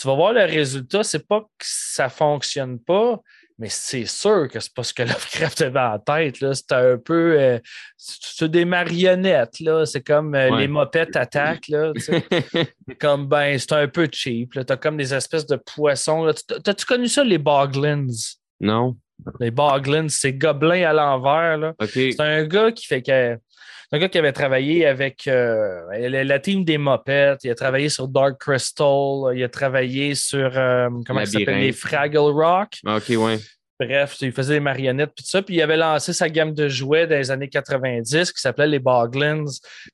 Tu vas voir le résultat, c'est pas que ça fonctionne pas, mais c'est sûr que c'est pas ce que Lovecraft avait en tête. C'était un peu. euh, c'est des marionnettes. Là. C'est comme euh, Ouais. les mopettes attaquent. Là, [laughs] comme, ben, c'est un peu cheap. Tu as comme des espèces de poissons. T'as-tu connu ça, les Boglins? non? Les Boglins, c'est gobelins à l'envers. C'est un gars qui fait que. un gars qui avait travaillé avec euh, la, team des Mopettes. Il a travaillé sur Dark Crystal. Il a travaillé sur euh, comment ça s'appelle? Les Fraggle Rock. OK, ouais. Bref, il faisait des marionnettes puis tout ça. Puis il avait lancé sa gamme de jouets dans les années 90 qui s'appelait les Boglins.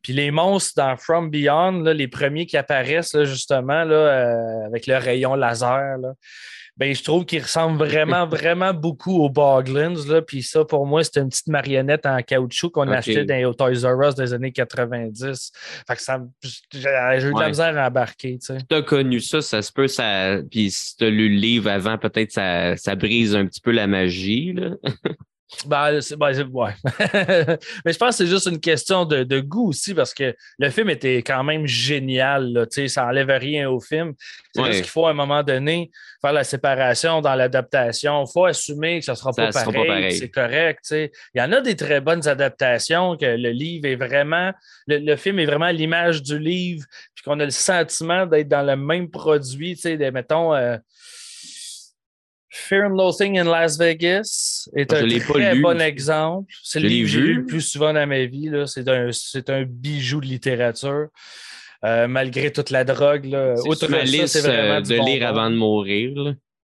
Puis les monstres dans From Beyond, là, les premiers qui apparaissent là, justement là, euh, avec le rayon laser. Là. Ben, je trouve qu'ils ressemblent vraiment, [laughs] vraiment beaucoup aux Boglins. Là. Puis ça, pour moi, c'était une petite marionnette en caoutchouc qu'on Ok. achetait dans les Toys R Us des années 90. Fait que ça, me- j'ai eu de la Ouais. misère à embarquer. tu sais. as connu ça, ça se peut, ça. Puis si tu as lu le livre avant, peut-être ça, ça brise un petit peu la magie. Là. [laughs] Ben, ben ouais. [laughs] Mais je pense que c'est juste une question de, goût aussi parce que le film était quand même génial. Là, ça n'enlève rien au film. C'est juste qu'il faut à un moment donné faire la séparation dans l'adaptation. Il faut assumer que ça ne sera, pas, pareil, C'est correct. Il y en a des très bonnes adaptations, que le livre est vraiment, le, film est vraiment l'image du livre, puis qu'on a le sentiment d'être dans le même produit. Mettons, euh, Fear and Loathing in Las Vegas est un très bon exemple. C'est le livre que j'ai lu le plus souvent dans ma vie. C'est un, un, bijou de littérature. Euh, malgré toute la drogue. Là. c'est vraiment euh, de lire avant de mourir.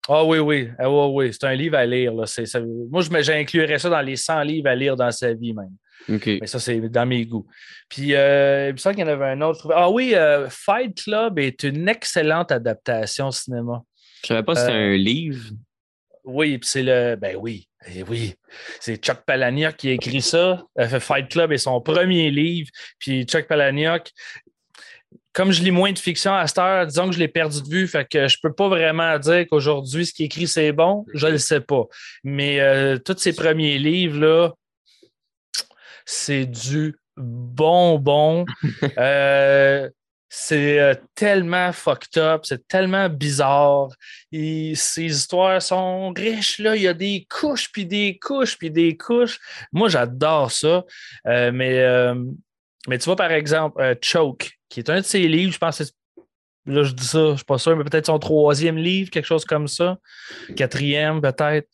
Ah oui, oui. Ah, oui, C'est un livre à lire. Là. Ça... Moi, j'inclurais ça dans les 100 livres à lire dans sa vie même. Mais ça, c'est dans mes goûts. Puis, euh, il me semble qu'il y en avait un autre. Ah oui, euh, Fight Club est une excellente adaptation au cinéma. Je savais pas si c'était un livre. Oui, puis c'est le. Ben oui, eh oui. C'est Chuck Palahniuk qui a écrit ça. Euh, Fight Club est son premier livre. Puis Chuck Palahniuk, comme je lis moins de fiction à cette heure, disons que je l'ai perdu de vue, fait que je peux pas vraiment dire qu'aujourd'hui, ce qui est écrit, c'est bon. Je le sais pas. Mais euh, tous ces premiers livres-là, c'est du bonbon. [laughs] euh, c'est euh, tellement fucked up, c'est tellement bizarre. Et ces histoires sont riches, là. Il y a des couches, puis des couches, puis des couches. Moi, j'adore ça. Euh, mais, euh, mais tu vois, par exemple, Choke, qui est un de ses livres, je pense que Là, je dis ça, je suis pas sûr, mais peut-être son troisième livre, quelque chose comme ça. Quatrième, peut-être.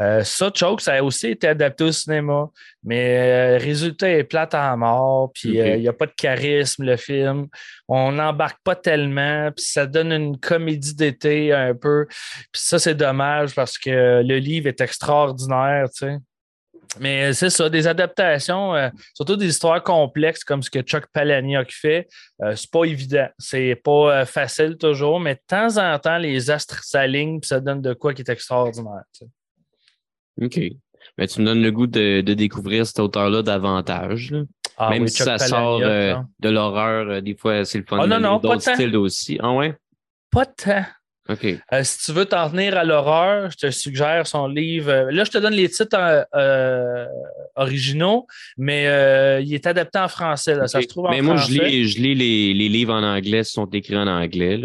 Euh, ça, Choke, ça a aussi été adapté au cinéma, mais euh, le résultat est plate à mort, puis euh, il n'y a pas de charisme, le film. On n'embarque pas tellement, puis ça donne une comédie d'été un peu. Puis ça, c'est dommage parce que le livre est extraordinaire, tu sais. Mais c'est ça, des adaptations, surtout des histoires complexes comme ce que Chuck Palahniuk fait, c'est pas évident. C'est pas facile toujours, mais de temps en temps, les astres s'alignent puis ça donne de quoi qui est extraordinaire. OK. Mais tu me donnes le goût de, découvrir cet auteur-là davantage. Ah Même si ça sort euh, de l'horreur, euh, des fois, c'est le fun. Oh, non, non, d'autres styles aussi. Ah ouais? Pas tant. Euh, si tu veux t'en tenir à l'horreur, je te suggère son livre. Euh, là, je te donne les titres euh, originaux, mais il est adapté en français. Ça se trouve en mais moi, je lis, je lis les, livres en anglais, ils sont écrits en anglais.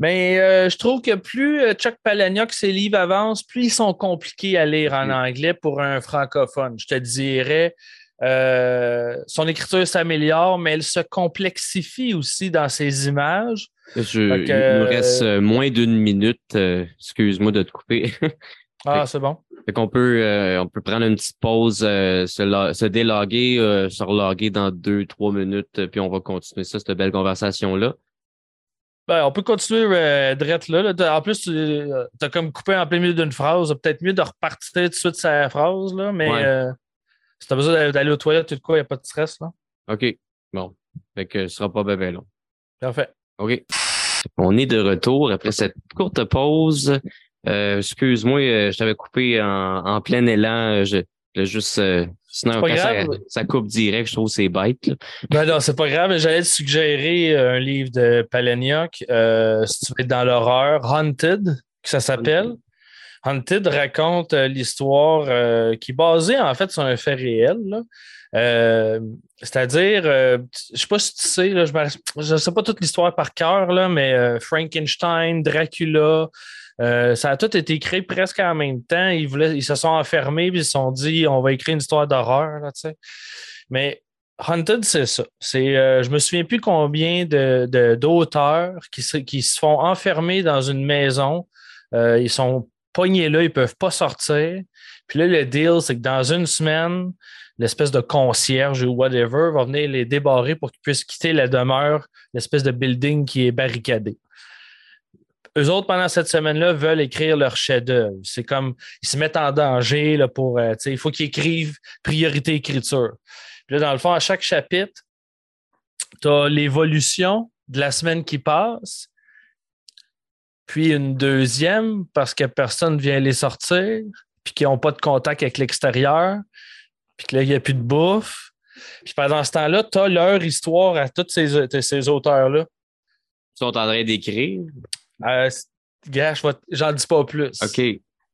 Mais je trouve que plus Chuck Palahniuk, ses livres avancent, plus ils sont compliqués à lire en anglais pour un francophone. Je te dirais. Son écriture s'améliore, mais elle se complexifie aussi dans ses images. il me reste euh, moins d'une minute. Euh, excuse-moi de te couper. [laughs] ah, c'est bon. Fait qu'on peut, euh, on peut prendre une petite pause, se, se, déloguer, se reloguer dans deux, trois minutes, puis on va continuer ça, cette belle conversation-là. Ben, on peut continuer euh, là, En plus, tu as comme coupé en plein milieu d'une phrase. Peut-être mieux de repartir tout de suite sa phrase, là, mais si tu as besoin d'aller aux toilettes, tout quoi, il n'y a pas de stress. Là. OK. Bon. Fait que ce sera pas bien long. Parfait. OK. On est de retour après cette courte pause. Euh, excuse-moi, euh, je t'avais coupé en, plein élan. Je, juste, euh, sinon, ça, coupe direct, je trouve que c'est bête. Ben non, c'est pas grave. J'allais te suggérer un livre de Palahniuk, si tu veux être dans l'horreur, Haunted, que ça s'appelle. Haunted raconte l'histoire qui est basée en fait sur un fait réel. Là. Euh, c'est-à-dire, euh, je ne sais pas si tu sais, je ne sais pas toute l'histoire par cœur, mais euh, Frankenstein, Dracula, ça a tout été créé presque en même temps. Ils, ils se sont enfermés et ils se sont dit on va écrire une histoire d'horreur. Mais Haunted, c'est ça. C'est, je me souviens plus combien de, d'auteurs qui, qui se font enfermer dans une maison. ils sont pognés là, ils ne peuvent pas sortir. Puis là, le deal, c'est que dans une semaine, l'espèce de concierge ou whatever va venir les débarrer pour qu'ils puissent quitter la demeure, l'espèce de building qui est barricadé. Eux autres, pendant cette semaine-là, veulent écrire leur chef-d'œuvre. C'est comme, ils se mettent en danger là, pour, euh, il faut qu'ils écrivent priorité écriture. Puis là, dans le fond, à chaque chapitre, tu as l'évolution de la semaine qui passe, puis une deuxième parce que personne ne vient les sortir, puis qu'ils n'ont pas de contact avec l'extérieur, puis que là, il n'y a plus de bouffe. Puis pendant ce temps-là, tu as leur histoire à tous ces, ces auteurs-là. Ils sont en train d'écrire? Euh, gars, j'en dis pas plus. OK.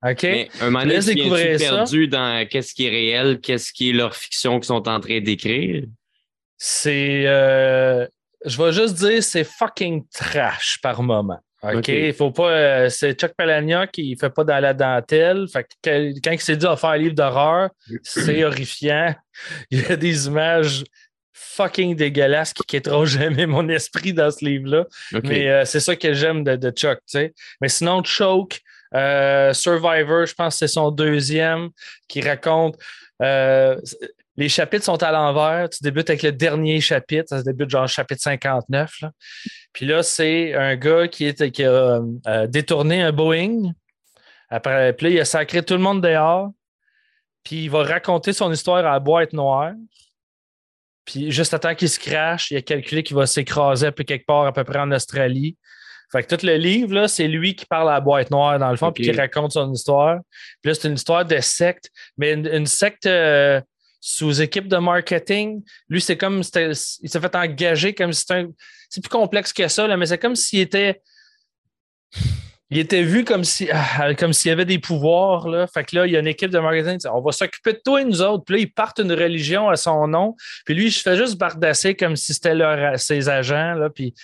OK? Mais un moment donné, tu perdu dans qu'est-ce qui est réel, qu'est-ce qui est leur fiction qu'ils sont en train d'écrire? C'est. Euh, je vais juste dire, c'est fucking trash par moment. OK? Il faut pas. Euh, c'est Chuck Palahniuk qui fait pas dans la dentelle. Fait que, quand il s'est dit à faire un livre d'horreur, c'est [clears throat] horrifiant. Il y a des images fucking dégueulasses qui quitteront jamais mon esprit dans ce livre-là. Mais euh, c'est ça que j'aime de, de, Chuck, tu sais. Mais sinon, Choke, euh, Survivor, je pense que c'est son deuxième qui raconte. Les chapitres sont à l'envers. Tu débutes avec le dernier chapitre. Ça se débute genre chapitre 59. Là. Puis là, c'est un gars qui, est, qui a euh, détourné un Boeing. Après, puis là, il a sacré tout le monde dehors. Puis il va raconter son histoire à la boîte noire. Puis juste à temps qu'il se crache, il a calculé qu'il va s'écraser un peu quelque part à peu près en Australie. Fait que tout le livre, là, c'est lui qui parle à la boîte noire dans le fond, puis qui raconte son histoire. Puis là, c'est une histoire de secte, mais une, secte euh, sous équipe de marketing. Lui, c'est comme il s'est fait engager comme si c'était un c'est plus complexe que ça, là, mais c'est comme s'il était. Il était vu comme si ah, comme s'il y avait des pouvoirs. Là. Fait que là, il y a une équipe de marketing On va s'occuper de toi et nous autres. Puis là, ils partent une religion à son nom. Puis lui, je fais juste bardasser comme si c'était leur, ses agents. Là. Puis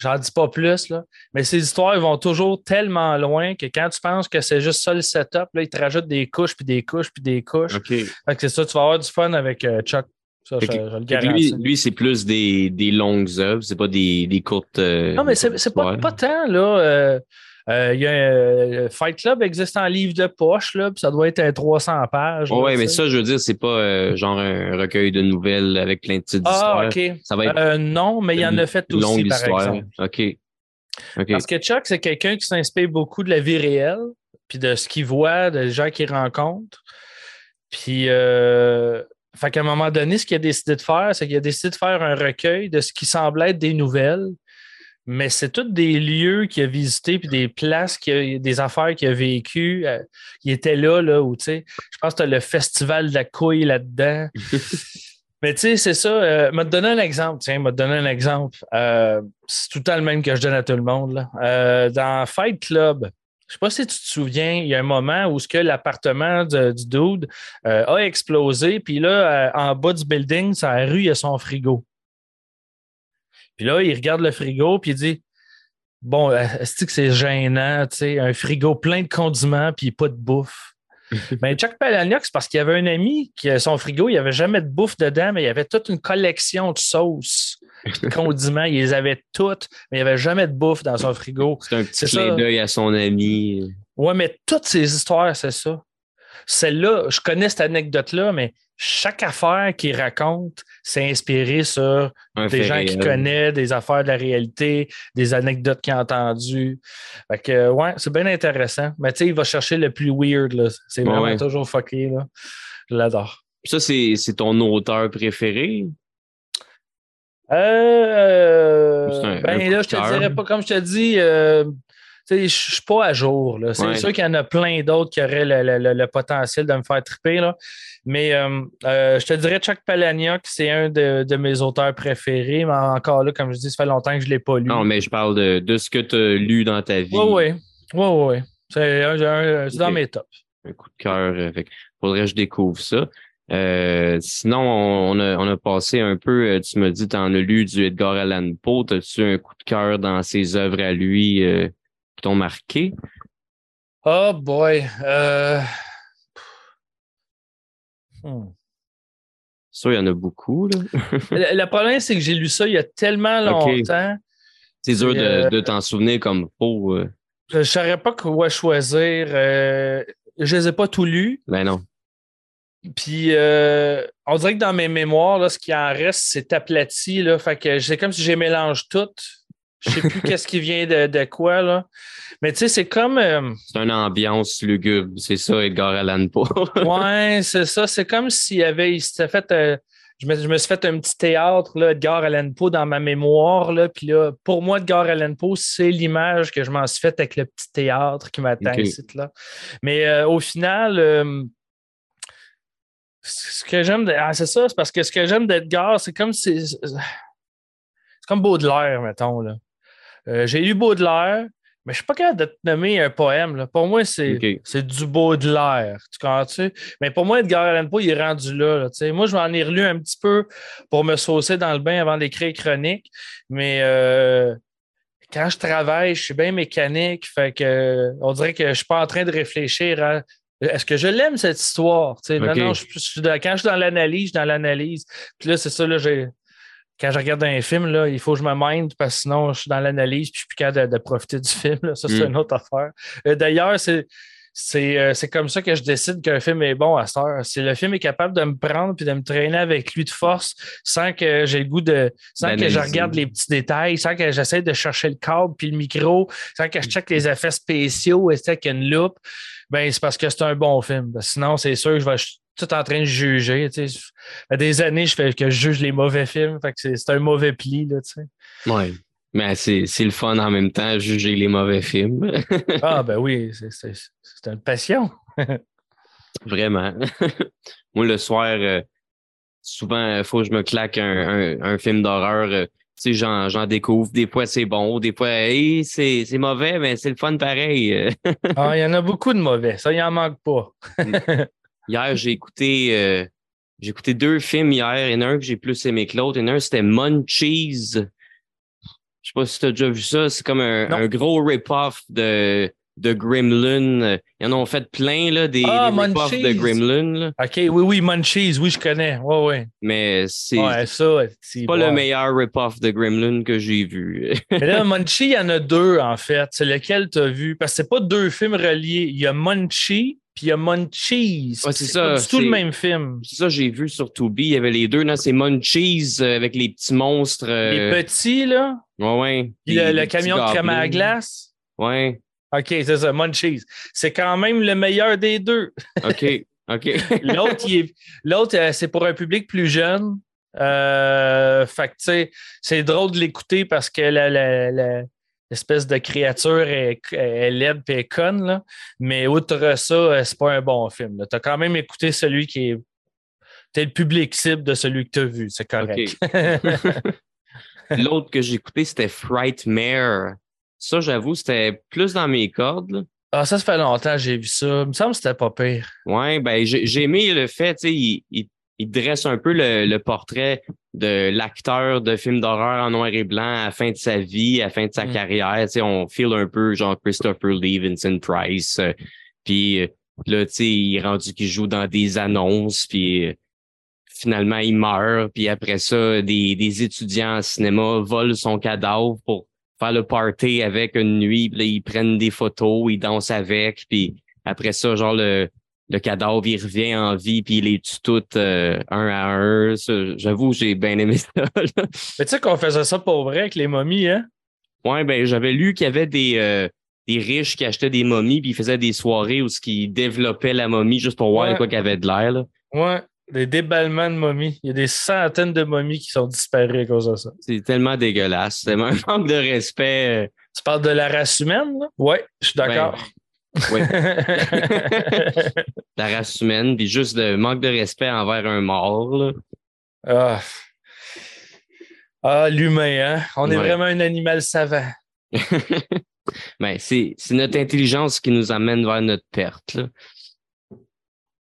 j'en dis pas plus. Là. Mais ces histoires ils vont toujours tellement loin que quand tu penses que c'est juste ça le setup, là, ils te rajoutent des couches, puis des couches, puis des couches. Fait que c'est ça, tu vas avoir du fun avec euh, Chuck. Ça, je, le garantis. Lui, c'est plus des, des longues œuvres, c'est pas des, des courtes. Euh, non, mais c'est pas, pas tant, là. Euh, euh, il y a un Fight Club existe en livre de poche, là, puis ça doit être 300 pages. oui, mais ça, je veux dire, c'est pas genre un recueil de nouvelles avec plein de petites ah, histoires. OK. Ça va être non, mais il y en a fait aussi, longue par histoire. exemple. OK. Parce que Chuck, c'est quelqu'un qui s'inspire beaucoup de la vie réelle, puis de ce qu'il voit, des gens qu'il rencontre. Puis fait qu'à un moment donné, ce qu'il a décidé de faire, c'est qu'il a décidé de faire un recueil de ce qui semble être des nouvelles, mais c'est tous des lieux qu'il a visités, puis des places, des affaires qu'il a vécues. Euh, il était là, là, où, tu sais, je pense que tu as le festival de la couille là-dedans. [laughs] mais tu sais, c'est ça. Euh, m'a donné un exemple, tiens, m'a donné un exemple. Euh, c'est tout le temps le même que je donne à tout le monde. Là. Euh, dans Fight Club, je ne sais pas si tu te souviens, il y a un moment où ce l'appartement du dude a explosé, puis là, en bas du building, sur la rue, il y a son frigo. Puis là, il regarde le frigo, puis il dit Bon, est-ce que c'est gênant, tu sais, un frigo plein de condiments, puis pas de bouffe? Mais [laughs] Chuck Palahniuk, c'est parce qu'il y avait un ami qui, son frigo, il n'y avait jamais de bouffe dedans, mais il y avait toute une collection de sauces condiments, il les avait toutes, mais il n'y avait jamais de bouffe dans son frigo. C'est un petit clin d'œil à son ami. Oui, mais toutes ces histoires, c'est ça. Celle-là, je connais cette anecdote-là, mais chaque affaire qu'il raconte, c'est inspiré sur des gens qu'il connaît, des affaires de la réalité, des anecdotes qu'il a entendues. Fait que, ouais, c'est bien intéressant. Mais tu sais, il va chercher le plus weird, C'est vraiment toujours fucké, là. Je l'adore. Ça, c'est ton auteur préféré? Euh, ben là, je te dirais pas, comme je te dis, euh, je ne suis pas à jour. C'est sûr qu'il y en a plein d'autres qui auraient le, potentiel de me faire triper. Là. Mais euh, euh, je te dirais Chuck Palahniuk, c'est un de, mes auteurs préférés. Mais encore là, comme je dis, ça fait longtemps que je ne l'ai pas lu. Non, mais je parle de, ce que tu as lu dans ta vie. Oui, oui. Oui, C'est dans mes tops. Un coup de cœur. Faudrait que je découvre ça. Euh, sinon, on a, on a passé un peu, euh, tu me dis, tu en as lu du Edgar Allan Poe. As-tu un coup de cœur dans ses œuvres à lui euh, qui t'ont marqué? Oh boy. Hmm. Ça, il y en a beaucoup. Là. [laughs] le, problème, c'est que j'ai lu ça il y a tellement longtemps. C'est dur de, de t'en souvenir comme Poe. Je ne saurais pas quoi choisir. je ne les ai pas tous lus. Ben non. Puis, euh, on dirait que dans mes mémoires, là, ce qui en reste, c'est aplati. Là, fait que c'est comme si j'ai mélange tout. Je sais plus qu'est-ce qui vient de, de, quoi, là. Mais tu sais, c'est comme. Euh, c'est une ambiance lugubre, c'est ça, Edgar Allan Poe. [laughs] ouais, c'est ça. C'est comme s'il avait. Il fait. Euh, je, me, je, me, suis fait un petit théâtre, là, Edgar Allan Poe, dans ma mémoire. Là, puis là, pour moi, Edgar Allan Poe, c'est l'image que je m'en suis faite avec le petit théâtre qui m'attend ici. Là. Mais au final ce que j'aime de... Ah, c'est ça, c'est parce que ce que j'aime d'Edgar, c'est comme c'est. comme Baudelaire, mettons. Là. Euh, j'ai lu Baudelaire, mais je suis pas capable de te nommer un poème. Là. Pour moi, c'est du beau de l'air. Tu comprends-tu? Mais pour moi, Edgar Allan Poe, il est rendu là. moi, je m'en ai relu un petit peu pour me saucer dans le bain avant d'écrire chronique. Mais euh, quand je travaille, je suis bien mécanique. Fait que on dirait que je suis pas en train de réfléchir à est-ce que je l'aime cette histoire? Maintenant, je, quand je suis dans l'analyse, je suis dans l'analyse. Puis là, c'est ça, là, j'ai quand je regarde un film, là, il faut que je me mind parce que sinon, je suis dans l'analyse puis je suis plus capable de, profiter du [laughs] film. Ça, c'est mm. une autre affaire. Euh, d'ailleurs, c'est. Euh, c'est, comme ça que je décide qu'un film est bon à cette heure. Si le film est capable de me prendre puis de me traîner avec lui de force sans que j'ai le goût de. sans que je regarde les petits détails, sans que j'essaie de chercher le câble puis le micro, sans que je check les effets spéciaux et avec une loupe, ben c'est parce que c'est un bon film. Sinon, c'est sûr que je vais tout en train de juger. Tu sais. Des années, je fais que je juge les mauvais films. Fait que c'est un mauvais pli. Là, tu sais. Oui. Mais c'est le fun en même temps, juger les mauvais films. [laughs] ah, ben oui, c'est une passion. [laughs] Vraiment. [laughs] Moi, le soir, euh, souvent, il faut que je me claque un, un, film d'horreur. Euh, tu sais, j'en découvre. Des fois, c'est bon. Des fois, c'est mauvais, mais c'est le fun pareil. ah, il y en a beaucoup de mauvais. Ça, il en manque pas. Hier, j'ai écouté, euh, j'ai écouté deux films hier. Il y en a un que j'ai plus aimé que l'autre. Il y en a un, c'était Munchies. Je sais pas si tu as déjà vu ça. C'est comme un, gros rip-off de, de Gremlin. Ils en ont fait plein, là, des, ah, rip-offs de Gremlin. OK, oui, oui, Munchies, oui, je connais. Ouais, ouais. Mais c'est pas le meilleur rip-off de Gremlin que j'ai vu. [laughs] Mais là, Munchie, il y en a deux, en fait. C'est lequel tu as vu? Parce que c'est pas deux films reliés. Il y a Munchie puis il y a Munchies. c'est ça. C'est tout le même film. C'est ça, j'ai vu sur Tubi. Il y avait les deux. C'est Munchies euh, avec les petits monstres. Euh, les petits, là? Ouais, ouais. le, camion de crème à glace? Ouais. OK, c'est ça, Munchies. C'est quand même le meilleur des deux. [laughs] OK. OK. L'autre, euh, c'est pour un public plus jeune. fait que, tu sais, c'est drôle de l'écouter parce que la, la, espèce de créature est, est laide et conne. Là. Mais outre ça, euh, c'est pas un bon film. Tu as quand même écouté celui qui est. T'es le public cible de celui que tu as vu, c'est correct. [laughs] L'autre que j'ai écouté, c'était Frightmare. Ça, j'avoue, c'était plus dans mes cordes. Ah, ça, ça fait longtemps que j'ai vu ça. Il me semble que c'était pas pire. Ouais, ben, j'ai aimé le fait, tu sais, il, il dresse un peu le, portrait de l'acteur de film d'horreur en noir et blanc à la fin de sa vie, à la fin de sa mm. carrière. Tu sais, on feel un peu genre Christopher Lee, Vincent Price. Euh, puis euh, là, tu sais, il est rendu qu'il joue dans des annonces, puis euh, finalement, il meurt. Puis après ça, des, des étudiants en cinéma volent son cadavre pour faire le party avec une nuit. Puis là, ils prennent des photos, ils dansent avec. Puis après ça, genre le le cadavre, il revient en vie, puis il les tue toutes euh, un à un. J'avoue, j'ai bien aimé ça. Mais tu sais qu'on faisait ça pour vrai avec les momies, hein? Ouais, ben j'avais lu qu'il y avait des, euh, des riches qui achetaient des momies, puis ils faisaient des soirées où ils développaient la momie juste pour voir quoi qu'il y avait de l'air. Ouais, des déballements de momies. Il y a des centaines de momies qui sont disparues à cause de ça. C'est tellement dégueulasse. C'est un manque de respect. Euh. Tu parles de la race humaine, là? Oui, je suis d'accord. Ben, oui. [laughs] la race humaine, puis juste de manque de respect envers un mort. Ah, ah l'humain, hein? On est vraiment un animal savant. [laughs] ben, c'est notre intelligence qui nous amène vers notre perte.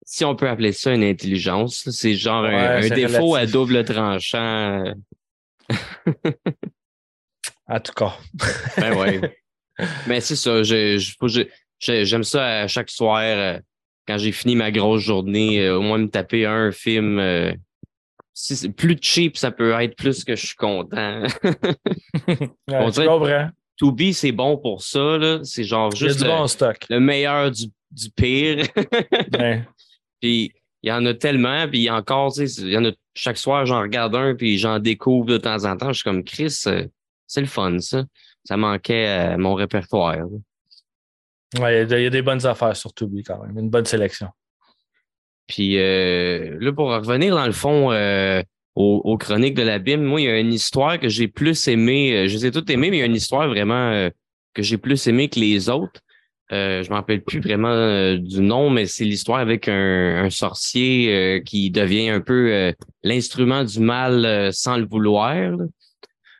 Si on peut appeler ça une intelligence, c'est genre un, défaut à double tranchant. en tout cas. ben ouais. Mais [laughs] c'est ça, je, je, J'aime ça à chaque soir, euh, quand j'ai fini ma grosse journée, euh, au moins me taper un film. Euh, si c'est plus cheap, ça peut être plus que je suis content. [laughs] On dirait, To be, c'est bon pour ça. C'est genre juste le, meilleur du, du pire. [laughs] Puis il y en a tellement, puis encore, tu sais, il y en a chaque soir, j'en regarde un, puis j'en découvre de temps en temps. Je suis comme Chris, c'est le fun, ça. Ça manquait à mon répertoire. Oui, il y, a des bonnes affaires sur Tubi quand même, une bonne sélection. Puis euh, là, pour revenir dans le fond euh, aux, chroniques de l'abîme, moi, il y a une histoire que j'ai plus aimée. Euh, je les ai toutes aimées, mais il y a une histoire vraiment que j'ai plus aimée que les autres. je ne me rappelle plus vraiment du nom, mais c'est l'histoire avec un, sorcier qui devient un peu l'instrument du mal sans le vouloir.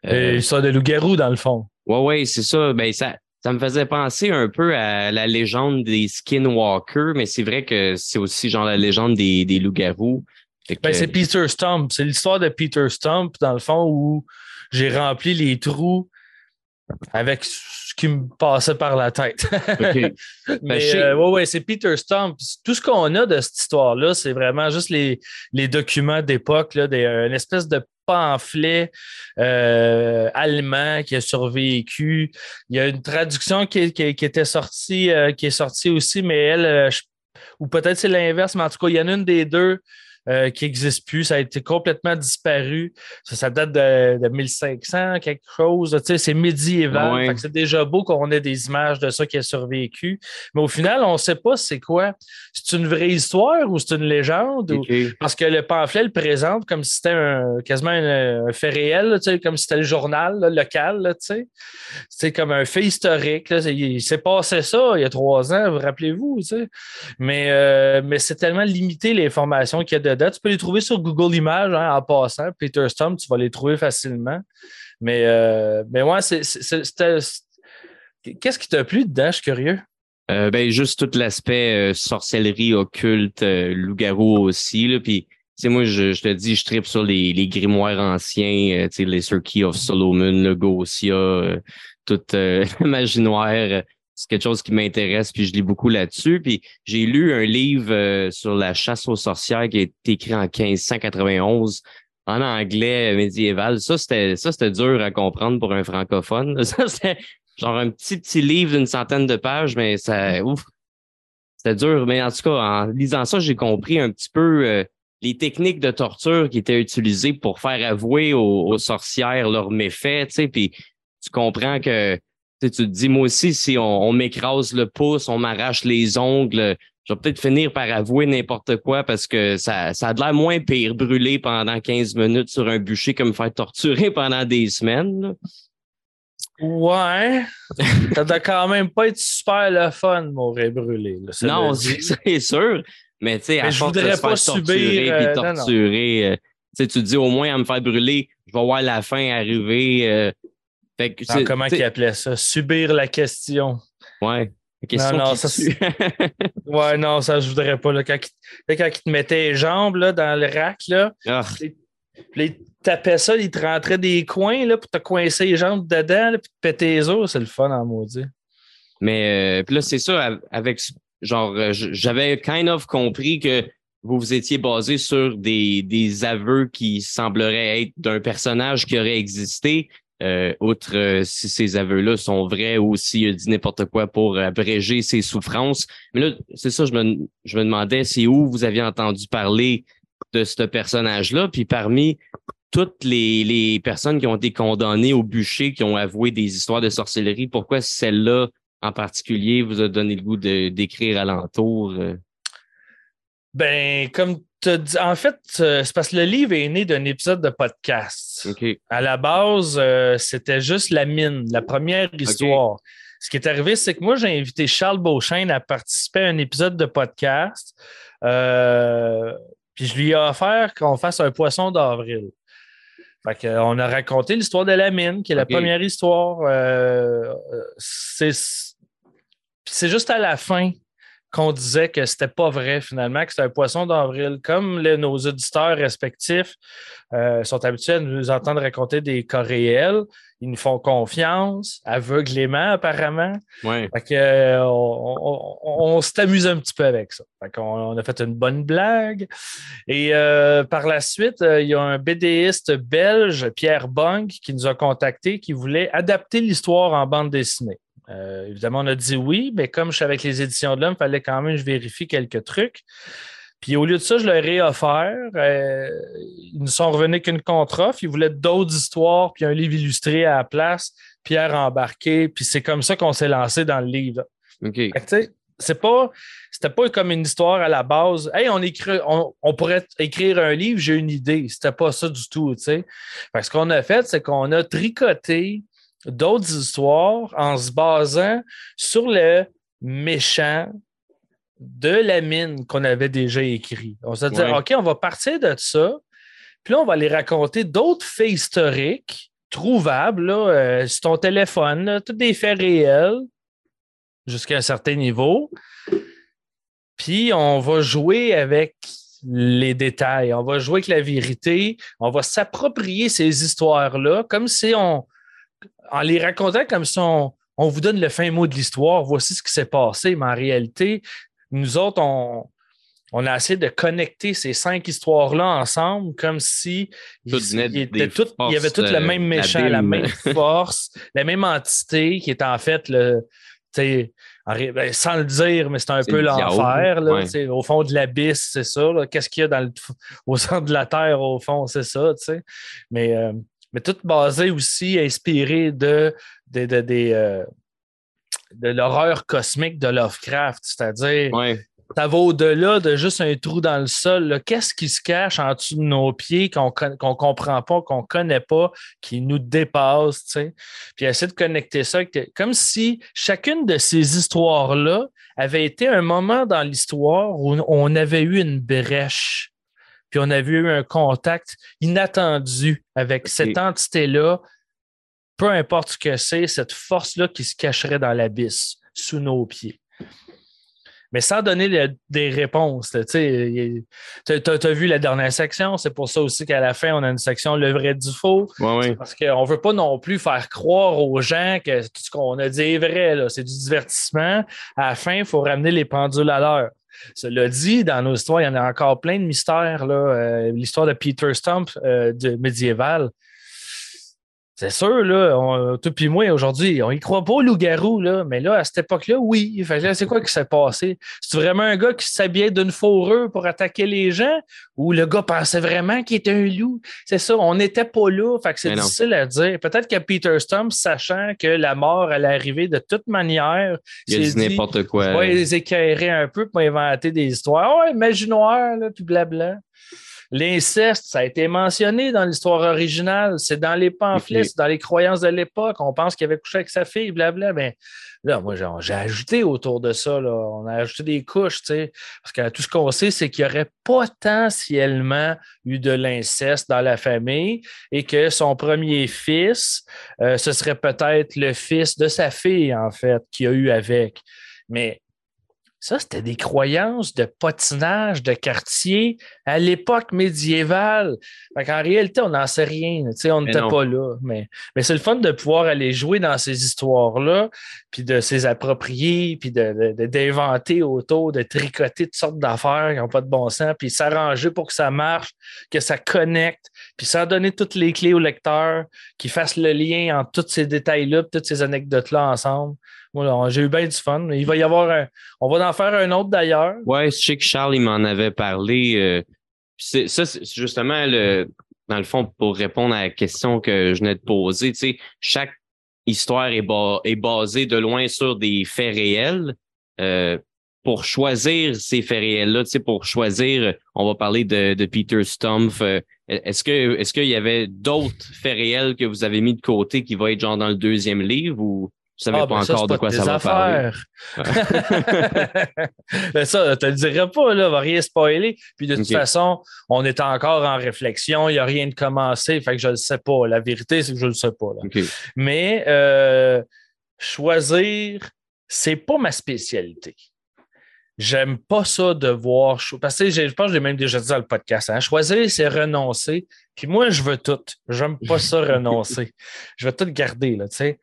Et ça de loup-garou, dans le fond. Oui, oui, c'est ça. Ben, ça, ça me faisait penser un peu à la légende des skinwalkers, mais c'est vrai que c'est aussi genre la légende des, des loups-garous. Ben, c'est Peter Stump. C'est l'histoire de Peter Stump, dans le fond, où j'ai rempli les trous avec ce qui me passait par la tête. [laughs] Mais ben, euh, ouais, c'est Peter Stump. Tout ce qu'on a de cette histoire-là, c'est vraiment juste les, les documents d'époque, une espèce de pamphlet euh, allemand qui a survécu. Il y a une traduction qui, était sortie, euh, qui est sortie aussi, mais elle, ou peut-être c'est l'inverse, mais en tout cas, il y en a une des deux euh, qui n'existe plus. Ça a été complètement disparu. Ça, date de, 1500, quelque chose. c'est médiéval. C'est déjà beau qu'on ait des images de ça qui a survécu. Mais au final, on ne sait pas c'est quoi. C'est une vraie histoire ou c'est une légende? Parce que le pamphlet le présente comme si c'était quasiment un, fait réel, comme si c'était le journal local. C'est comme un fait historique. Il s'est passé ça il y a trois ans, vous rappelez-vous? Mais, euh, mais c'est tellement limité l'information qu'il y a de tu peux les trouver sur Google Images hein, en passant. Peter Stump, tu vas les trouver facilement. Mais, euh, mais ouais, Qu'est-ce qui t'a plu dedans? Je suis curieux. Euh, ben, juste tout l'aspect euh, sorcellerie occulte, loup-garou aussi. Là, puis, moi, je, te dis, je tripe sur les, les grimoires anciens, les Circuit of Solomon, le Gosia, tout [laughs] l'imaginaire c'est quelque chose qui m'intéresse, puis je lis beaucoup là-dessus. Puis j'ai lu un livre euh, sur la chasse aux sorcières qui a été écrit en 1591 en anglais médiéval. Ça, c'était ça, c'était dur à comprendre pour un francophone. [laughs] Ça, c'était genre un petit petit livre d'une centaine de pages, mais ça ouf. C'était dur. Mais en tout cas, en lisant ça, j'ai compris un petit peu euh, les techniques de torture qui étaient utilisées pour faire avouer aux, aux sorcières leurs méfaits, tu sais, puis tu comprends que tu, te dis, moi aussi, si on, m'écrase le pouce, on m'arrache les ongles, je vais peut-être finir par avouer n'importe quoi parce que ça, ça a l'air moins pire brûler pendant 15 minutes sur un bûcher que me faire torturer [laughs] pendant des semaines. Ouais. [laughs] ça doit quand même pas être super le fun, mourir brûlé. non, [laughs] c'est sûr. Mais tu sais, à force de se pas faire torturer euh, torturer, euh, tu te dis au moins à me faire brûler, je vais voir la fin arriver. Euh, comment il appelait ça? Subir la question. Ouais. non, non, ça, [laughs] ouais, non, ça, je voudrais pas. Là. Quand, il, quand te mettait les jambes là, dans le rack, là, il tapait ça, il te rentrait des coins là, pour te coincer les jambes dedans, puis te péter les os. C'est le fun en maudit. Mais euh, puis là, c'est ça, avec genre, euh, j'avais kind of compris que vous vous étiez basé sur des, des aveux qui sembleraient être d'un personnage qui aurait existé, euh, outre euh, si ces aveux-là sont vrais ou s'il a dit n'importe quoi pour abréger ses souffrances. Mais là, c'est ça, je me, je me demandais, c'est où vous aviez entendu parler de ce personnage-là, puis parmi toutes les, les, personnes qui ont été condamnées au bûcher, qui ont avoué des histoires de sorcellerie, pourquoi celle-là en particulier vous a donné le goût d'écrire alentour? Euh? Ben, comme en fait, euh, c'est parce que le livre est né d'un épisode de podcast. À la base, euh, c'était juste la mine, la première histoire. Ce qui est arrivé, c'est que moi, j'ai invité Charles Beauchesne à participer à un épisode de podcast. Euh, puis je lui ai offert qu'on fasse un poisson d'avril. Fait on a raconté l'histoire de la mine, qui est la première histoire. c'est juste à la fin qu'on disait que c'était pas vrai finalement, que c'était un poisson d'avril. Comme nos auditeurs respectifs euh, sont habitués à nous entendre raconter des cas réels, ils nous font confiance, aveuglément apparemment. Ouais. Fait que, euh, on, s'est amusé un petit peu avec ça. Fait on a fait une bonne blague. Et euh, par la suite, il y a un BDiste belge, Pierre Bong, qui nous a contactés, qui voulait adapter l'histoire en bande dessinée. Euh, évidemment, on a dit oui, mais comme je suis avec les éditions de l'homme, il fallait quand même que je vérifie quelques trucs. Puis au lieu de ça, je leur ai offert. Euh, ils ne sont revenus qu'une contre-offre. Ils voulaient d'autres histoires, puis un livre illustré à la place, Pierre embarqué. Puis c'est comme ça qu'on s'est lancé dans le livre. OK. C'est pas, c'était pas comme une histoire à la base. Hey, on, écrit, on, pourrait écrire un livre, j'ai une idée. C'était pas ça du tout, tu sais. Ce qu'on a fait, c'est qu'on a tricoté d'autres histoires en se basant sur le méchant de la mine qu'on avait déjà écrit. On s'est dit, OK, on va partir de ça, puis là, on va aller raconter d'autres faits historiques trouvables là, euh, sur ton téléphone, tous des faits réels. jusqu'à un certain niveau. Puis on va jouer avec les détails, on va jouer avec la vérité, on va s'approprier ces histoires-là comme si on, en les racontant comme si on, on vous donne le fin mot de l'histoire, voici ce qui s'est passé, mais en réalité, nous autres, on, on a essayé de connecter ces cinq histoires-là ensemble comme si il, y avait tout le même méchant, la, même [laughs] force, la même entité qui est en fait le. Ben, sans le dire, mais c'est un peu l'enfer. Au fond de l'abysse, c'est ça. Qu'est-ce qu'il y a dans le, [laughs] au centre de la Terre, au fond, c'est ça. Mais, euh, mais tout basé aussi, inspiré de, de, de, euh, de l'horreur cosmique de Lovecraft, c'est-à-dire ça va au-delà de juste un trou dans le sol. Qu'est-ce qui se cache en dessous de nos pieds qu'on ne comprend pas, qu'on ne connaît pas, qui nous dépasse? Puis essayer de connecter ça. Comme si chacune de ces histoires-là avait été un moment dans l'histoire où on avait eu une brèche. Puis on avait eu un contact inattendu avec cette entité-là, peu importe ce que c'est, cette force-là qui se cacherait dans l'abysse, sous nos pieds mais sans donner des réponses. Tu as, vu la dernière section, c'est pour ça aussi qu'à la fin, on a une section le vrai du faux. Parce qu'on ne veut pas non plus faire croire aux gens que tout ce qu'on a dit est vrai, c'est du divertissement. À la fin, il faut ramener les pendules à l'heure. Cela dit, dans nos histoires, il y en a encore plein de mystères. Euh, l'histoire de Peter Stump euh, de médiéval, c'est sûr, là, on, toi puis moi, aujourd'hui, on y croit pas au loup-garou, là, mais là, à cette époque-là, oui. c'est quoi qui s'est passé? C'est vraiment un gars qui s'habillait d'une fourrure pour attaquer les gens? Ou le gars pensait vraiment qu'il était un loup? C'est ça, on n'était pas là, fait que c'est difficile à dire. Peut-être que Peter Stump, sachant que la mort allait arriver de toute manière, il a dit n'importe quoi. Il va les éclairer un peu pour inventer des histoires. Ouais, magie noire, là, puis blabla. L'inceste, ça a été mentionné dans l'histoire originale. C'est dans les pamphlets, c'est dans les croyances de l'époque. On pense qu'il avait couché avec sa fille, blabla. Mais ben, là, moi, j'ai ajouté autour de ça. Là. On a ajouté des couches, tu sais. Parce que tout ce qu'on sait, c'est qu'il y aurait potentiellement eu de l'inceste dans la famille et que son premier fils, euh, ce serait peut-être le fils de sa fille, en fait, qu'il a eu avec. Mais ça, c'était des croyances de potinage de quartier à l'époque médiévale. en réalité, on n'en sait rien. On n'était pas là. Mais, mais c'est le fun de pouvoir aller jouer dans ces histoires-là, puis de s'y approprier, puis d'inventer de, autour, de tricoter toutes sortes d'affaires qui n'ont pas de bon sens, puis s'arranger pour que ça marche, que ça connecte, puis sans donner toutes les clés au lecteur, qui fasse le lien entre tous ces détails-là, toutes ces anecdotes-là ensemble j'ai eu bien du fun. Il va y avoir On va en faire un autre d'ailleurs. Ouais, je sais que Charles, il m'en avait parlé. Euh, ça, c'est justement le, dans le fond, pour répondre à la question que je venais de poser, tu sais, chaque histoire est, est basée de loin sur des faits réels. Euh, pour choisir ces faits réels-là, tu sais, pour choisir, on va parler de, de Peter Stumpf. Euh, est-ce que est-ce qu'il y avait d'autres faits réels que vous avez mis de côté qui vont être genre dans le deuxième livre ou je savais ah, pas ben encore de quoi ça va parler? [laughs] ben ça, te le dirais pas, là, va rien spoiler. Puis de toute façon, on est encore en réflexion, il n'y a rien de commencé, fait que je ne le sais pas. La vérité, c'est que je ne le sais pas. Mais euh, choisir, c'est pas ma spécialité. J'aime pas ça de voir. Parce que je pense que j'ai même déjà dit dans le podcast. Hein, choisir, c'est renoncer. Puis moi, je veux tout. J'aime pas ça [laughs] renoncer. Je veux tout garder, là, tu sais.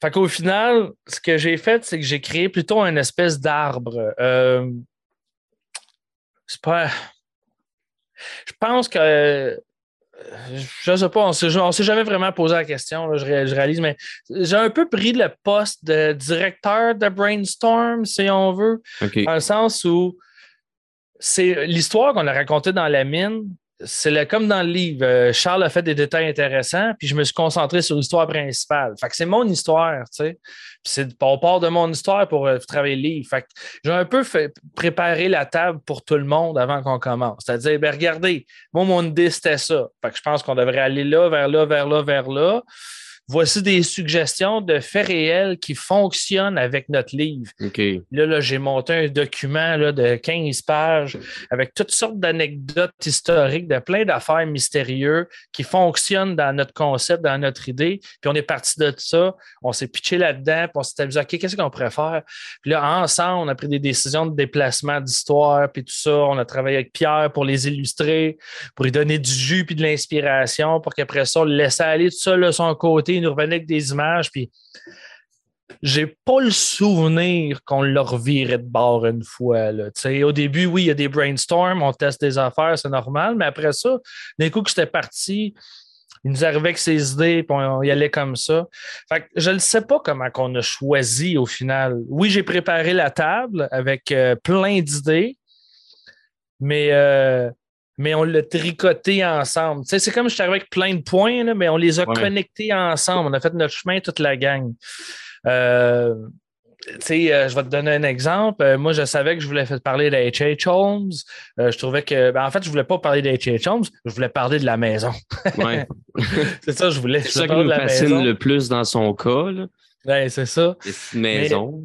Fait qu'au final, ce que j'ai fait, c'est que j'ai créé plutôt une espèce d'arbre. Euh, c'est pas. Je pense que. Je ne sais pas, on ne s'est jamais vraiment posé la question, je, réalise, mais j'ai un peu pris le poste de directeur de Brainstorm, si on veut, dans le sens où c'est l'histoire qu'on a racontée dans la mine, c'est comme dans le livre. Euh, Charles a fait des détails intéressants, puis je me suis concentré sur l'histoire principale. Fait que c'est mon histoire, tu sais. on part de mon histoire pour euh, travailler le livre. Fait que j'ai un peu fait, préparé la table pour tout le monde avant qu'on commence. C'est-à-dire, ben, regardez, moi, mon idée, c'était ça. Fait que je pense qu'on devrait aller là, vers là, vers là, vers là. Voici des suggestions de faits réels qui fonctionnent avec notre livre. Là, là j'ai monté un document là, de 15 pages avec toutes sortes d'anecdotes historiques, de plein d'affaires mystérieuses qui fonctionnent dans notre concept, dans notre idée. Puis on est parti de ça, on s'est pitché là-dedans, puis on s'est amusé, OK, qu'est-ce qu'on pourrait faire? Puis là, ensemble, on a pris des décisions de déplacement d'histoire, puis tout ça. On a travaillé avec Pierre pour les illustrer, pour lui donner du jus puis de l'inspiration, pour qu'après ça, on le laisse aller tout ça de son côté, il nous revenait avec des images, puis j'ai pas le souvenir qu'on leur virait de bord une fois. Là. Au début, oui, il y a des brainstorms, on teste des affaires, c'est normal, mais après ça, d'un coup que c'était parti, il nous arrivait avec ses idées, puis on, y allait comme ça. Fait je ne sais pas comment on a choisi au final. Oui, j'ai préparé la table avec euh, plein d'idées, mais, euh, mais on l'a tricoté ensemble. c'est comme je suis arrivé avec plein de points, mais on les a connectés ensemble. On a fait notre chemin toute la gang. Euh, euh, je vais te donner un exemple. Euh, moi, je savais que je voulais faire parler d'H.H. Holmes. je trouvais que, ben, en fait, je voulais pas parler d'H.H. Holmes, je voulais parler de la maison. [laughs] c'est ça, je voulais. C'est ça qui me fascine le plus dans son cas. c'est ça. Maison.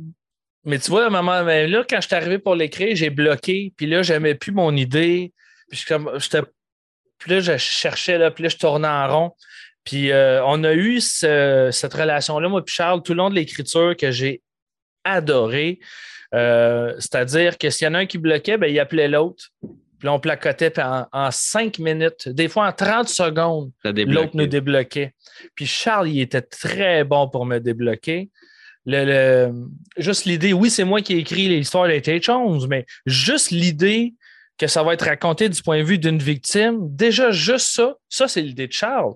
Mais, tu vois, à un moment, ben, là, quand je suis arrivé pour l'écrire, j'ai bloqué. Puis là, j'aimais plus mon idée. Puis, je, puis là, je cherchais, là, puis là, je tournais en rond. Puis euh, on a eu cette relation-là, moi et Charles, tout le long de l'écriture que j'ai adoré. Euh, c'est-à-dire que s'il y en a un qui bloquait, ben, il appelait l'autre. Puis on placotait en, en, cinq minutes, des fois en 30 secondes, l'autre nous débloquait. Puis Charles, il était très bon pour me débloquer. Le, juste l'idée, oui, c'est moi qui ai écrit l'histoire des Jones, mais juste l'idée que ça va être raconté du point de vue d'une victime, déjà juste ça, ça c'est l'idée de Charles.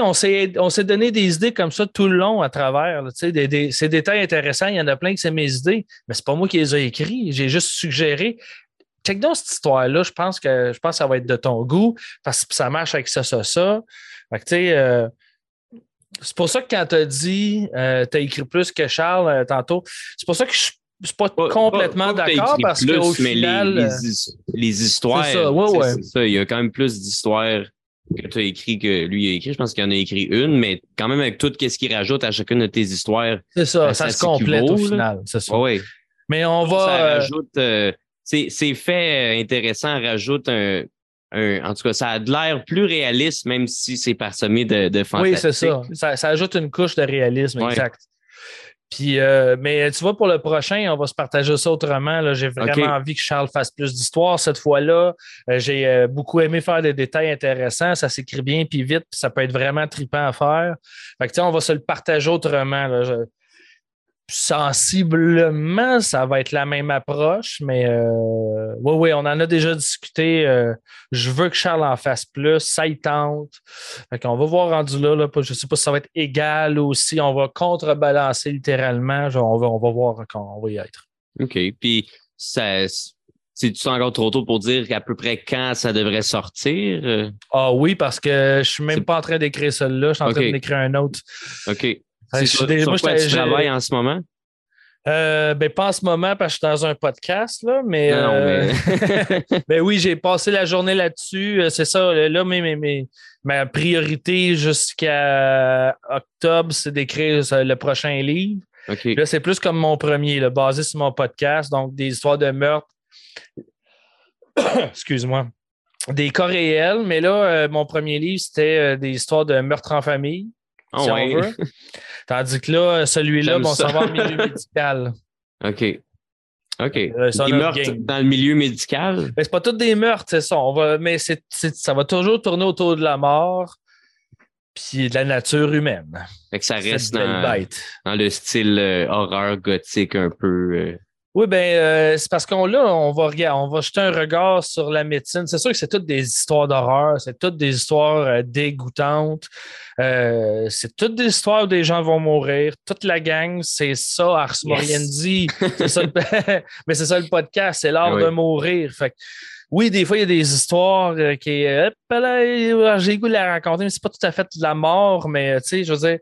on s'est donné des idées comme ça tout le long à travers. des, des, ces détails intéressants, il y en a plein que c'est mes idées, mais c'est pas moi qui les ai écrits. J'ai juste suggéré. Check donc cette histoire-là, je pense que je pense ça va être de ton goût parce que ça marche avec ça, ça, ça. Euh, c'est pour ça que quand tu as dit, euh, tu as écrit plus que Charles euh, tantôt, c'est pour ça que je suis pas, complètement d'accord parce qu'au final. Les, les, histoires. C'est ça, ouais, ouais. ça, il y a quand même plus d'histoires que tu as écrit que lui a écrit. Je pense qu'il en a écrit une, mais quand même avec tout ce qu'il rajoute à chacune de tes histoires. C'est ça, ben, ça, se complète au final. Ça. Oui. Mais on va. Ça euh, rajoute. Euh, ces, faits intéressants rajoutent un, un, en tout cas, ça a de l'air plus réaliste, même si c'est parsemé de, de fantastique. Oui, c'est ça. ça. ajoute une couche de réalisme, exact. Puis, euh, mais tu vois, pour le prochain, on va se partager ça autrement. J'ai vraiment envie que Charles fasse plus d'histoire cette fois-là. Euh, j'ai euh, beaucoup aimé faire des détails intéressants. Ça s'écrit bien puis vite, puis ça peut être vraiment trippant à faire. Fait que, on va se le partager autrement. Là sensiblement, ça va être la même approche, mais euh, oui, oui, on en a déjà discuté. Euh, je veux que Charles en fasse plus, ça y tente. Fait qu'on va voir rendu là, là. Je ne sais pas si ça va être égal ou si on va contrebalancer littéralement. on, va, on va voir quand on va y être. OK. Puis ça. C'est-tu encore trop tôt pour dire à peu près quand ça devrait sortir? Ah oui, parce que je suis même pas en train d'écrire celui-là, je suis en train d'écrire un autre. OK. C'est sur, quoi tu travailles en ce moment? Euh, ben, pas en ce moment parce que je suis dans un podcast, là, mais, euh, [laughs] ben oui, j'ai passé la journée là-dessus. Euh, c'est ça, là, ma priorité jusqu'à octobre, c'est d'écrire le prochain livre. Là, c'est plus comme mon premier, là, basé sur mon podcast, donc des histoires de meurtre. [coughs] Excuse-moi. Des cas réels, mais là, mon premier livre, c'était des histoires de meurtre en famille. Ah si on veut. [laughs] Tandis que là, celui-là, bon, ça va en milieu [laughs] médical. OK. OK. Euh, des meurtres dans le milieu médical? Ben, c'est pas tous des meurtres, c'est ça. On va, mais ça va toujours tourner autour de la mort puis de la nature humaine. Fait que ça reste dans, dans, le style euh, horreur gothique un peu. Euh, oui, ben euh, c'est parce qu'on là, on va regarder, on va jeter un regard sur la médecine. C'est sûr que c'est toutes des histoires d'horreur, c'est toutes des histoires euh, dégoûtantes. Euh, c'est toutes des histoires où des gens vont mourir. Toute la gang, c'est ça, Ars Moriendi. [laughs] [laughs] mais c'est ça le podcast, c'est l'art de mourir. Fait oui, des fois, il y a des histoires qui. j'ai le goût de la raconter, mais c'est pas tout à fait de la mort, mais tu sais, je veux dire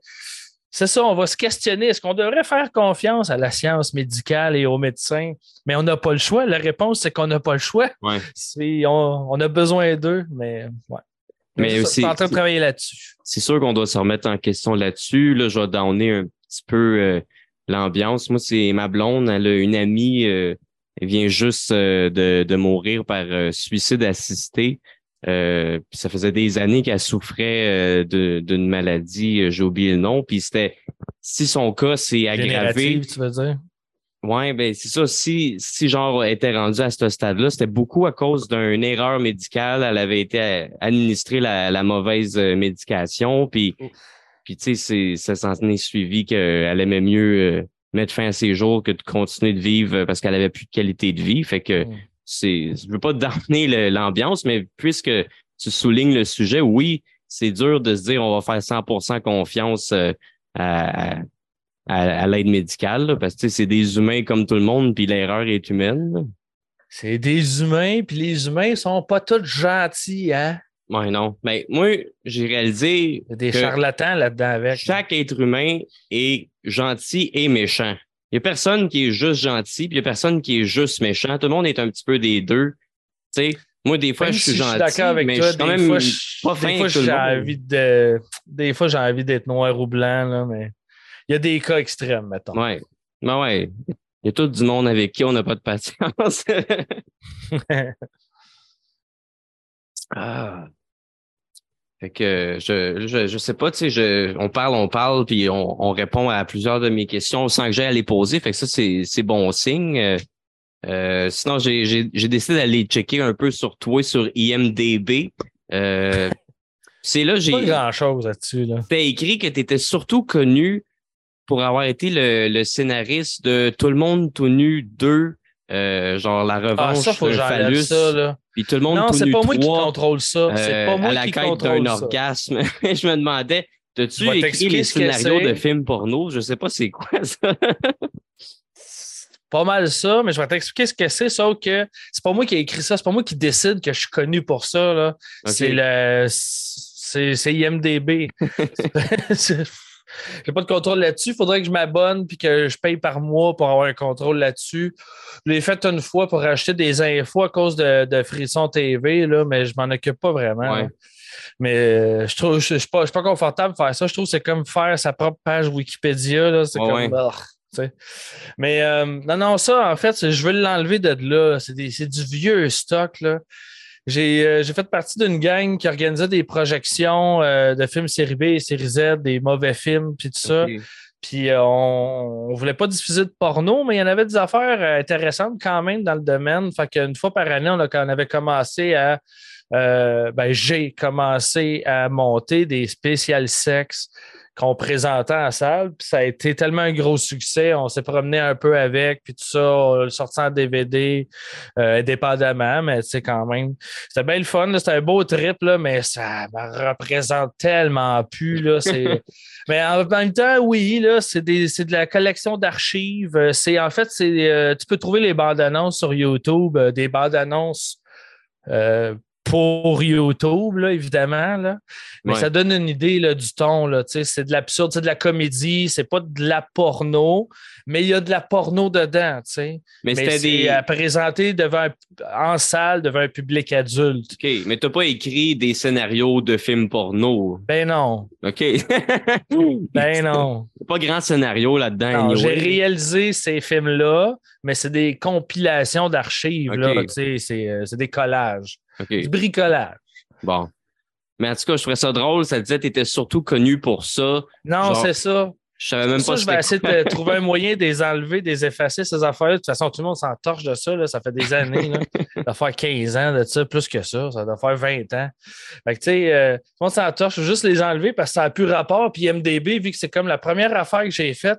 c'est ça, on va se questionner. Est-ce qu'on devrait faire confiance à la science médicale et aux médecins? Mais on n'a pas le choix. La réponse, c'est qu'on n'a pas le choix. On, a besoin d'eux, mais ouais. Mais aussi. en train de travailler là-dessus. C'est sûr qu'on doit se remettre en question là-dessus. Là, je vais donner un petit peu euh, l'ambiance. Moi, c'est ma blonde. Elle a une amie. Euh, elle vient juste euh, de, de, mourir par suicide assisté. Ça faisait des années qu'elle souffrait d'une maladie. J'ai oublié le nom. Puis c'était si son cas s'est aggravé. tu veux dire? Oui, ben c'est ça. Si, si genre était rendu à ce stade-là, c'était beaucoup à cause d'une erreur médicale. Elle avait été administrée la, la mauvaise euh, médication. Puis, puis tu sais, ça s'en est suivi qu'elle aimait mieux euh, mettre fin à ses jours que de continuer de vivre parce qu'elle avait plus de qualité de vie. Fait que mm. C'est. Je veux pas [laughs] damner l'ambiance, mais puisque tu soulignes le sujet, oui, c'est dur de se dire on va faire 100% confiance euh, à à, l'aide médicale, parce que c'est des humains comme tout le monde, puis l'erreur est humaine. C'est des humains, puis les humains sont pas tous gentils, hein? Oui, non. Mais moi, j'ai réalisé. Il y a des charlatans là-dedans avec. Chaque être humain est gentil et méchant. Il n'y a personne qui est juste gentil, puis il n'y a personne qui est juste méchant. Tout le monde est un petit peu des deux. Moi, des fois, je suis gentil, avec mais toi, je suis quand même fois, pas fin des fois, j'ai envie de, Des fois, j'ai envie d'être noir ou blanc, là, mais il y a des cas extrêmes, mettons. Oui. Ben ouais. Il y a tout du monde avec qui on n'a pas de patience. [laughs] ah. Fait que je, je, je sais pas, tu sais, je, on parle, on parle, puis on, on, répond à plusieurs de mes questions sans que j'aille à les poser. Fait que ça, c'est, c'est bon signe. Euh, euh sinon, j'ai, décidé d'aller checker un peu sur toi, sur IMDB. Euh, c'est là, j'ai. Pas grand chose là-dessus, là. T'as écrit que tu étais surtout connu pour avoir été le, le, scénariste de Tout le monde tout nu 2, euh, genre la revanche ah, ça, faut de Phallus. Ça, là. Puis tout le monde non, c'est pas moi qui contrôle ça. c'est euh, pas moi à la quête d'un orgasme. [laughs] je me demandais, as-tu écrit les scénarios de films porno? Je sais pas c'est quoi ça. pas mal ça, mais je vais t'expliquer ce que c'est, sauf que c'est pas moi qui ai écrit ça, c'est pas moi qui décide que je suis connu pour ça. Là. C'est le. C'est IMDB. [laughs] [laughs] J'ai pas de contrôle là-dessus. Il faudrait que je m'abonne puis que je paye par mois pour avoir un contrôle là-dessus. Je l'ai fait une fois pour acheter des infos à cause de, de Frisson TV, là, mais je m'en occupe pas vraiment. Mais euh, je trouve je, suis pas, confortable de faire ça. Je trouve que c'est comme faire sa propre page Wikipédia. C'est comme. mais euh, non, non, ça, en fait, je veux l'enlever de là. C'est du vieux stock. Là. Euh, j'ai fait partie d'une gang qui organisait des projections euh, de films série B et série Z, des mauvais films, puis tout ça. Puis euh, on, ne voulait pas diffuser de porno, mais il y en avait des affaires intéressantes quand même dans le domaine. Fait qu'une fois par année, on, a, on avait commencé à. ben, j'ai commencé à monter des spécial sexes qu'on présentait en salle. Puis ça a été tellement un gros succès. On s'est promené un peu avec, puis tout ça, on le sorti en DVD euh, indépendamment, mais tu sais, quand même. C'était bien le fun, c'était un beau trip, là, mais ça me représente tellement plus. Là, [laughs] mais en même temps, oui, là, c'est, de la collection d'archives. C'est, en fait, c'est, euh, tu peux trouver les bandes annonces sur YouTube, euh, des bandes annonces pour YouTube, là, évidemment. Là. Mais ça donne une idée là, du ton. C'est de l'absurde, c'est de la comédie, c'est pas de la porno, mais il y a de la porno dedans. sais. Mais, c'était des... à présenter devant en salle devant un public adulte. OK, mais t'as pas écrit des scénarios de films porno? Ben non. OK. [laughs] ben non. Pas grand scénario là-dedans. J'ai réalisé ces films-là, mais c'est des compilations d'archives. Okay. Euh, c'est des collages. Du bricolage. Bon. Mais en tout cas, je trouvais ça drôle. Ça disait que tu étais surtout connu pour ça. Non, c'est ça. Je savais même pas ça, Je vais essayer de trouver un moyen de les enlever, de les effacer, ces affaires-là. De toute façon, tout le monde s'en torche de ça. Là. Ça fait des années. Là. ça doit faire 15 ans de ça, plus que ça. Ça doit faire 20 ans. Fait que, tu sais, euh, tout le monde s'en torche. Je veux juste les enlever parce que ça n'a plus rapport. Puis MDB, vu que c'est comme la première affaire que j'ai faite,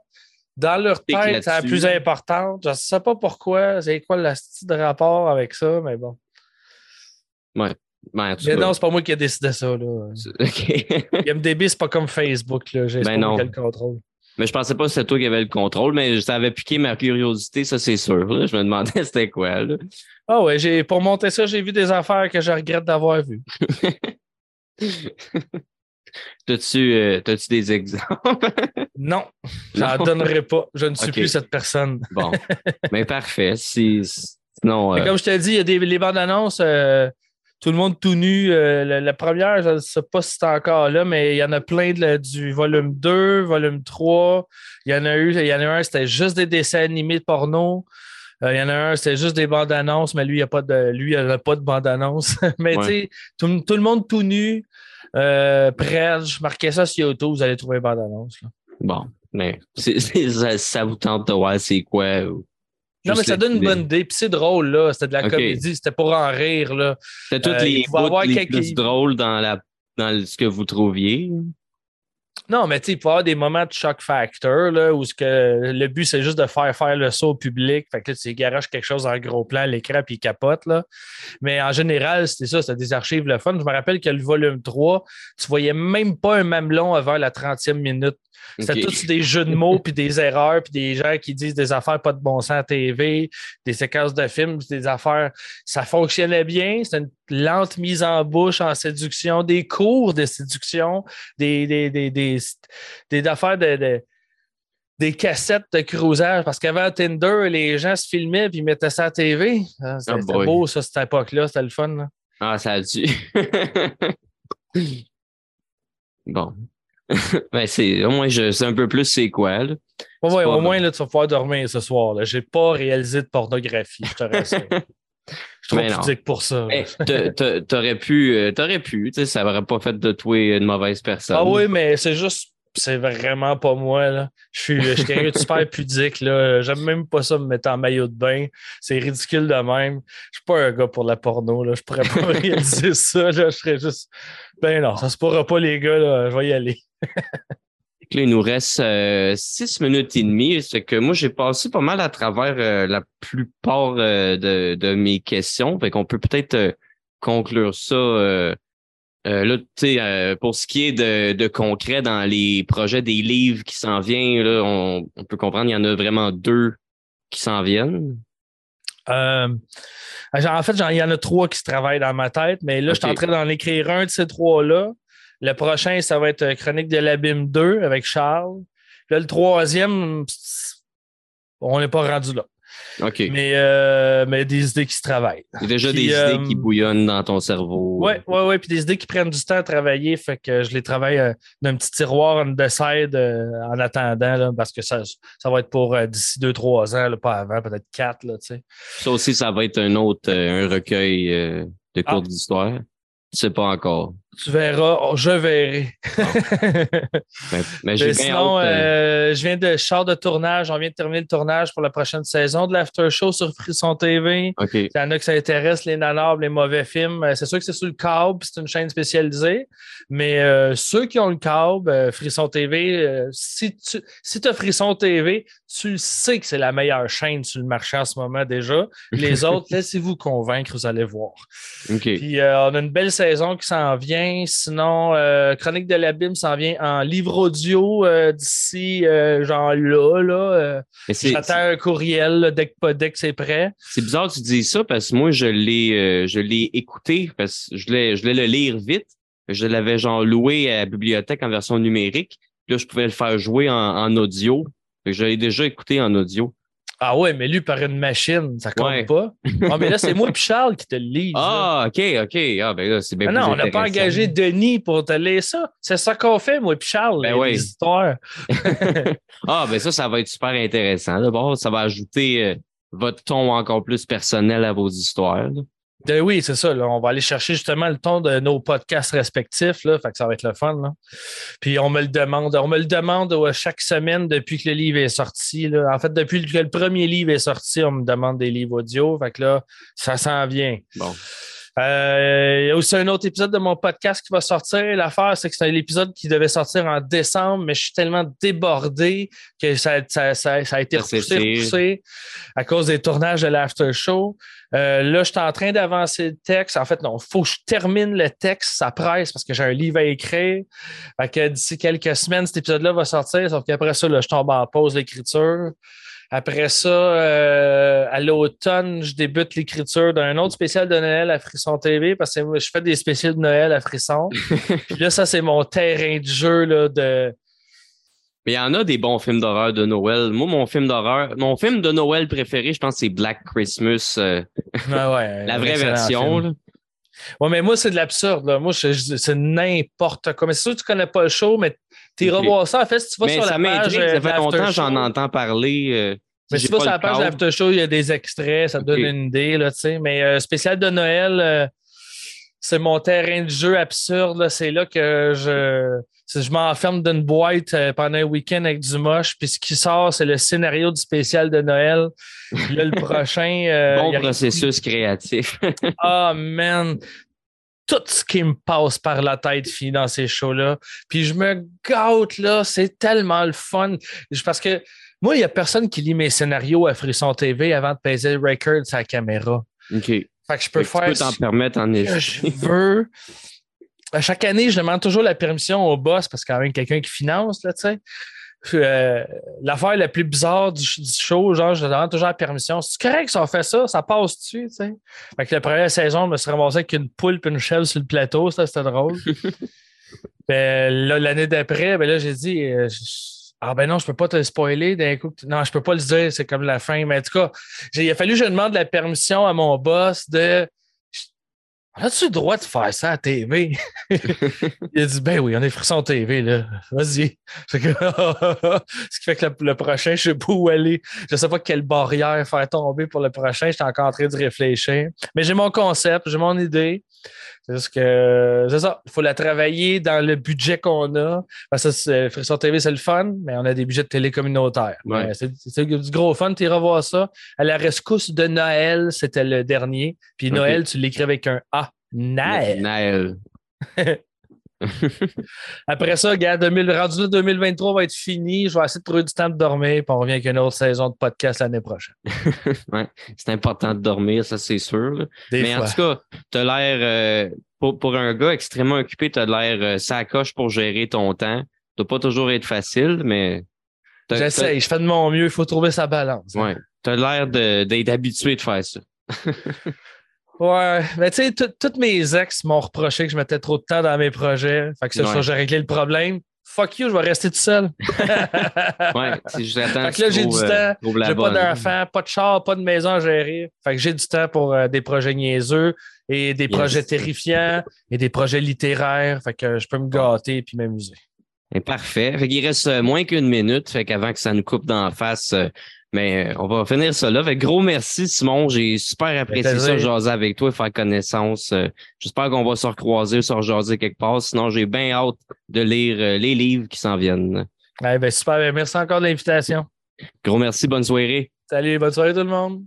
dans leur tête, c'est la plus importante. Je ne sais pas pourquoi. C'est quoi le style de rapport avec ça, mais bon. Ouais. Ben, mais non, c'est pas moi qui ai décidé ça. Là. [laughs] OK. IMDB, c'est pas comme Facebook. J'ai ben pas le contrôle. Mais je pensais pas que c'était toi qui avais le contrôle, mais ça avait piqué ma curiosité, ça c'est sûr. Je me demandais [laughs] c'était quoi. Là. Ah ouais, pour monter ça, j'ai vu des affaires que je regrette d'avoir vues. [laughs] T'as-tu euh, des exemples? non, je n'en donnerai pas. Je ne suis plus cette personne. bon, mais parfait. Si, Sinon, Comme je t'ai dit, il y a des les bandes annonces. Euh, tout le monde tout nu. Euh, la, première, je ne sais pas si c'est encore là, mais il y en a plein du volume 2, volume 3. Il y en a eu, il y en a un, c'était juste des dessins animés de porno. Euh, il y en a un, c'était juste des bandes annonces, mais lui, il n'a pas de, lui, il pas de bande annonce. [laughs] mais tu sais, tout, le monde tout nu, euh, prêt, je marquais ça sur YouTube, vous allez trouver une bande annonce. Bon, mais [laughs] ça, vous tente de voir c'est quoi. Non, mais ça donne une bonne idée. Puis c'est drôle, là. C'était de la comédie, c'était pour en rire, là. C'était toutes euh, les bouts les plus drôles dans, la, dans ce que vous trouviez. Non, mais tu sais, il peut y avoir des moments de shock factor là, où que le but, c'est juste de faire faire le saut au public. Fait que là, tu garages quelque chose en gros plan à l'écran puis il capote. Là. Mais en général, c'était ça, c'était des archives le fun. Je me rappelle que le volume 3, tu voyais même pas un mamelon avant la 30e minute. C'était tous des jeux de mots, puis des erreurs, puis des gens qui disent des affaires pas de bon sens à TV, des séquences de films, des affaires. Ça fonctionnait bien. C'était une lente mise en bouche en séduction, des cours de séduction, des, des, des, des, des affaires de, des cassettes de cruisage. Parce qu'avant Tinder, les gens se filmaient puis mettaient ça à la TV. Ah, c'était oh beau, ça, cette époque-là. C'était le fun. Ah, ça a dû. [laughs] bon. [laughs] ben, c'est, au moins, je sais un peu plus c'est quoi. Là. au moins, là, tu vas pouvoir dormir ce soir. Je n'ai pas réalisé de pornographie, je te rassure. [laughs] Je suis trop pudique pour ça. t'aurais pu, euh, t'aurais pu, tu sais, ça n'aurait pas fait de toi une mauvaise personne. Ah oui, mais c'est juste, c'est vraiment pas moi, là. Je suis, je suis quelqu'un de super pudique, là. J'aime même pas ça me mettre en maillot de bain. C'est ridicule de même. Je suis pas un gars pour la porno, là. Je pourrais pas [laughs] réaliser ça, là. Je serais juste, ben non, ça se pourra pas, les gars, là. Je vais y aller. [laughs] il nous reste euh, six minutes et demie. C'est que moi, j'ai passé pas mal à travers euh, la plupart euh, de, mes questions. Fait qu'on peut peut-être conclure ça. là, tu sais, pour ce qui est de, concret dans les projets des livres qui s'en viennent, là, on, peut comprendre qu'il y en a vraiment deux qui s'en viennent. en fait, il y en a trois qui se travaillent dans ma tête, mais là, je suis en train d'en écrire un de ces trois-là. Le prochain, ça va être euh, Chronique de l'abîme 2 avec Charles. Puis le troisième, on n'est pas rendu là. OK. Mais, euh, mais des idées qui se travaillent. Il y a déjà des idées qui euh, bouillonnent dans ton cerveau. Oui, oui, oui. Puis des idées qui prennent du temps à travailler. Fait que je les travaille dans un petit tiroir on the side en attendant, parce que ça, ça va être pour d'ici deux, trois ans, pas avant, peut-être quatre. Là, ça aussi, ça va être un autre un recueil de cours ah. d'histoire. Tu sais pas encore. Tu verras, oh, je verrai. mais, mais j'ai sinon, euh, euh, je viens de char de tournage. On vient de terminer le tournage pour la prochaine saison de l'After Show sur Frisson TV. Il y en a que ça intéresse, les nanars, les mauvais films. Euh, c'est sûr que c'est sur le câble, c'est une chaîne spécialisée. Mais ceux qui ont le câble, Frisson TV, si tu si as Frisson TV, tu sais que c'est la meilleure chaîne sur le marché en ce moment déjà. Les [laughs] autres, laissez-vous convaincre, vous allez voir. Puis on a une belle saison qui s'en vient. Sinon, euh, Chronique de l'abîme s'en vient en livre audio euh, d'ici, euh, genre là. là J'attends un courriel dès que, dès que c'est prêt. C'est bizarre que tu dis ça parce que moi, je l'ai, je l'ai écouté parce que je voulais, je le lire vite. Je l'avais genre loué à la bibliothèque en version numérique. Là, je pouvais le faire jouer en, en audio. Je l'ai déjà écouté en audio. Ah ouais, mais lu par une machine, ça compte pas. Ah, mais là, c'est moi [laughs] et Charles qui te le lis. Ah, OK, OK. Ah, ben là, c'est bien ah Non, on n'a pas engagé Denis pour te lire ça. C'est ça qu'on fait, moi et Charles, ben les, histoires. [laughs] ah, ben ça, ça va être super intéressant. D'abord, ça va ajouter euh, votre ton encore plus personnel à vos histoires. Oui, c'est ça. On va aller chercher justement le ton de nos podcasts respectifs. Fait que ça va être le fun. Puis on me le demande. On me le demande chaque semaine depuis que le livre est sorti. En fait, depuis que le premier livre est sorti, on me demande des livres audio. Fait que là, ça s'en vient. Bon. Euh, il y a aussi un autre épisode de mon podcast qui va sortir. L'affaire, c'est que c'est l'épisode qui devait sortir en décembre, mais je suis tellement débordé que ça, ça, ça, a été repoussé, repoussé à cause des tournages de l'after show. Euh, là, je suis en train d'avancer le texte. En fait, non, il faut que je termine le texte, ça presse parce que j'ai un livre à écrire. Fait que d'ici quelques semaines, cet épisode-là va sortir, sauf qu'après ça, là, je tombe en pause l'écriture. Après ça, euh, à l'automne, je débute l'écriture d'un autre spécial de Noël à Frisson TV parce que je fais des spéciaux de Noël à Frisson. [laughs] Puis là, ça, c'est mon terrain de jeu là, de. Mais il y en a des bons films d'horreur de Noël. Moi, mon film d'horreur, mon film de Noël préféré, je pense, c'est Black Christmas. Euh, ouais, [laughs] la vraie version. Ouais, mais moi, c'est de l'absurde. Moi, c'est n'importe quoi. Mais c'est sûr que tu connais pas le show, mais tu iras voir ça. En fait, si tu vas sur la page. Ça euh, fait longtemps que j'en entends parler. Euh, mais si tu vas sur la page de l'After Show, il y a des extraits, ça te donne une idée. Là, mais euh, spécial de Noël, c'est mon terrain de jeu absurde. C'est là que je je m'enferme dans une boîte euh, pendant un week-end avec du moche, puis ce qui sort, c'est le scénario du spécial de Noël. là, le [laughs] prochain. Euh, bon processus créatif. Ah, oh, man! Tout ce qui me passe par la tête finit dans ces shows-là. Puis je me gâte, là. C'est tellement le fun. Parce que moi, il n'y a personne qui lit mes scénarios à Frisson TV avant de peser le record la caméra. OK. Fait que je peux faire. Tu peux t'en permettre en effet. Je veux à chaque année, je demande toujours la permission au boss parce qu'il y a quand même quelqu'un qui finance, là, tu sais. Euh, l'affaire la plus bizarre du, show, genre, je demande toujours la permission. C'est correct si on fait ça, ça passe dessus, tu sais? Fait que la première saison, je me suis ramassé avec une poule et une chèvre sur le plateau, ça, c'était drôle. [laughs] ben, l'année d'après, ben là, j'ai dit, euh, ah ben non, je peux pas te spoiler d'un coup. Non, je peux pas le dire, c'est comme la fin. Mais en tout cas, il a fallu que je demande la permission à mon boss de As-tu le droit de faire ça à TV? [laughs] il a dit Ben oui, on est frisson TV, là. Vas-y. [laughs] [laughs] Ce qui fait que le, prochain, je ne sais pas où aller. Je ne sais pas quelle barrière faire tomber pour le prochain. J'étais encore en train de réfléchir. Mais j'ai mon concept, j'ai mon idée. C'est que c'est ça. Il faut la travailler dans le budget qu'on a. Parce que Frisson TV, c'est le fun, mais on a des budgets de télé communautaire. C'est du gros fun. Tu iras voir ça. À la rescousse de Noël, c'était le dernier. Puis Noël, tu l'écris avec un A. Naël. Naël. [laughs] [laughs] Après ça, gars, 2000, rendu 2023 va être fini. Je vais essayer de trouver du temps de dormir, puis on revient avec une autre saison de podcast l'année prochaine. [laughs] ouais, c'est important de dormir, ça c'est sûr. Mais en tout cas, tu as l'air, euh, pour, un gars extrêmement occupé, tu as l'air euh, sacoche pour gérer ton temps. Ça doit pas toujours être facile, mais. J'essaye, je fais de mon mieux, il faut trouver sa balance. Ouais. Tu as l'air d'être habitué de faire ça. [laughs] Ouais, mais tu sais, toutes mes ex m'ont reproché que je mettais trop de temps dans mes projets. Fait que ça, j'ai réglé le problème. Fuck you, je vais rester tout seul. [laughs] ouais, c'est juste Fait que là, j'ai du euh, temps. J'ai pas d'enfant, pas de char, pas de maison à gérer. Fait que j'ai du temps pour euh, des projets niaiseux et des projets terrifiants et des projets littéraires. Fait que je peux me gâter et m'amuser. Parfait. Fait qu'il reste euh, moins qu'une minute. Fait qu'avant que ça nous coupe d'en face, mais euh, on va finir ça là. gros merci, Simon. J'ai super apprécié ça, jaser avec toi, faire connaissance. Euh, j'espère qu'on va se recroiser, se rejaser quelque part. Sinon, j'ai bien hâte de lire euh, les livres qui s'en viennent. ben, super. Ben, merci encore de l'invitation. Gros merci. Bonne soirée. Salut. Bonne soirée, tout le monde.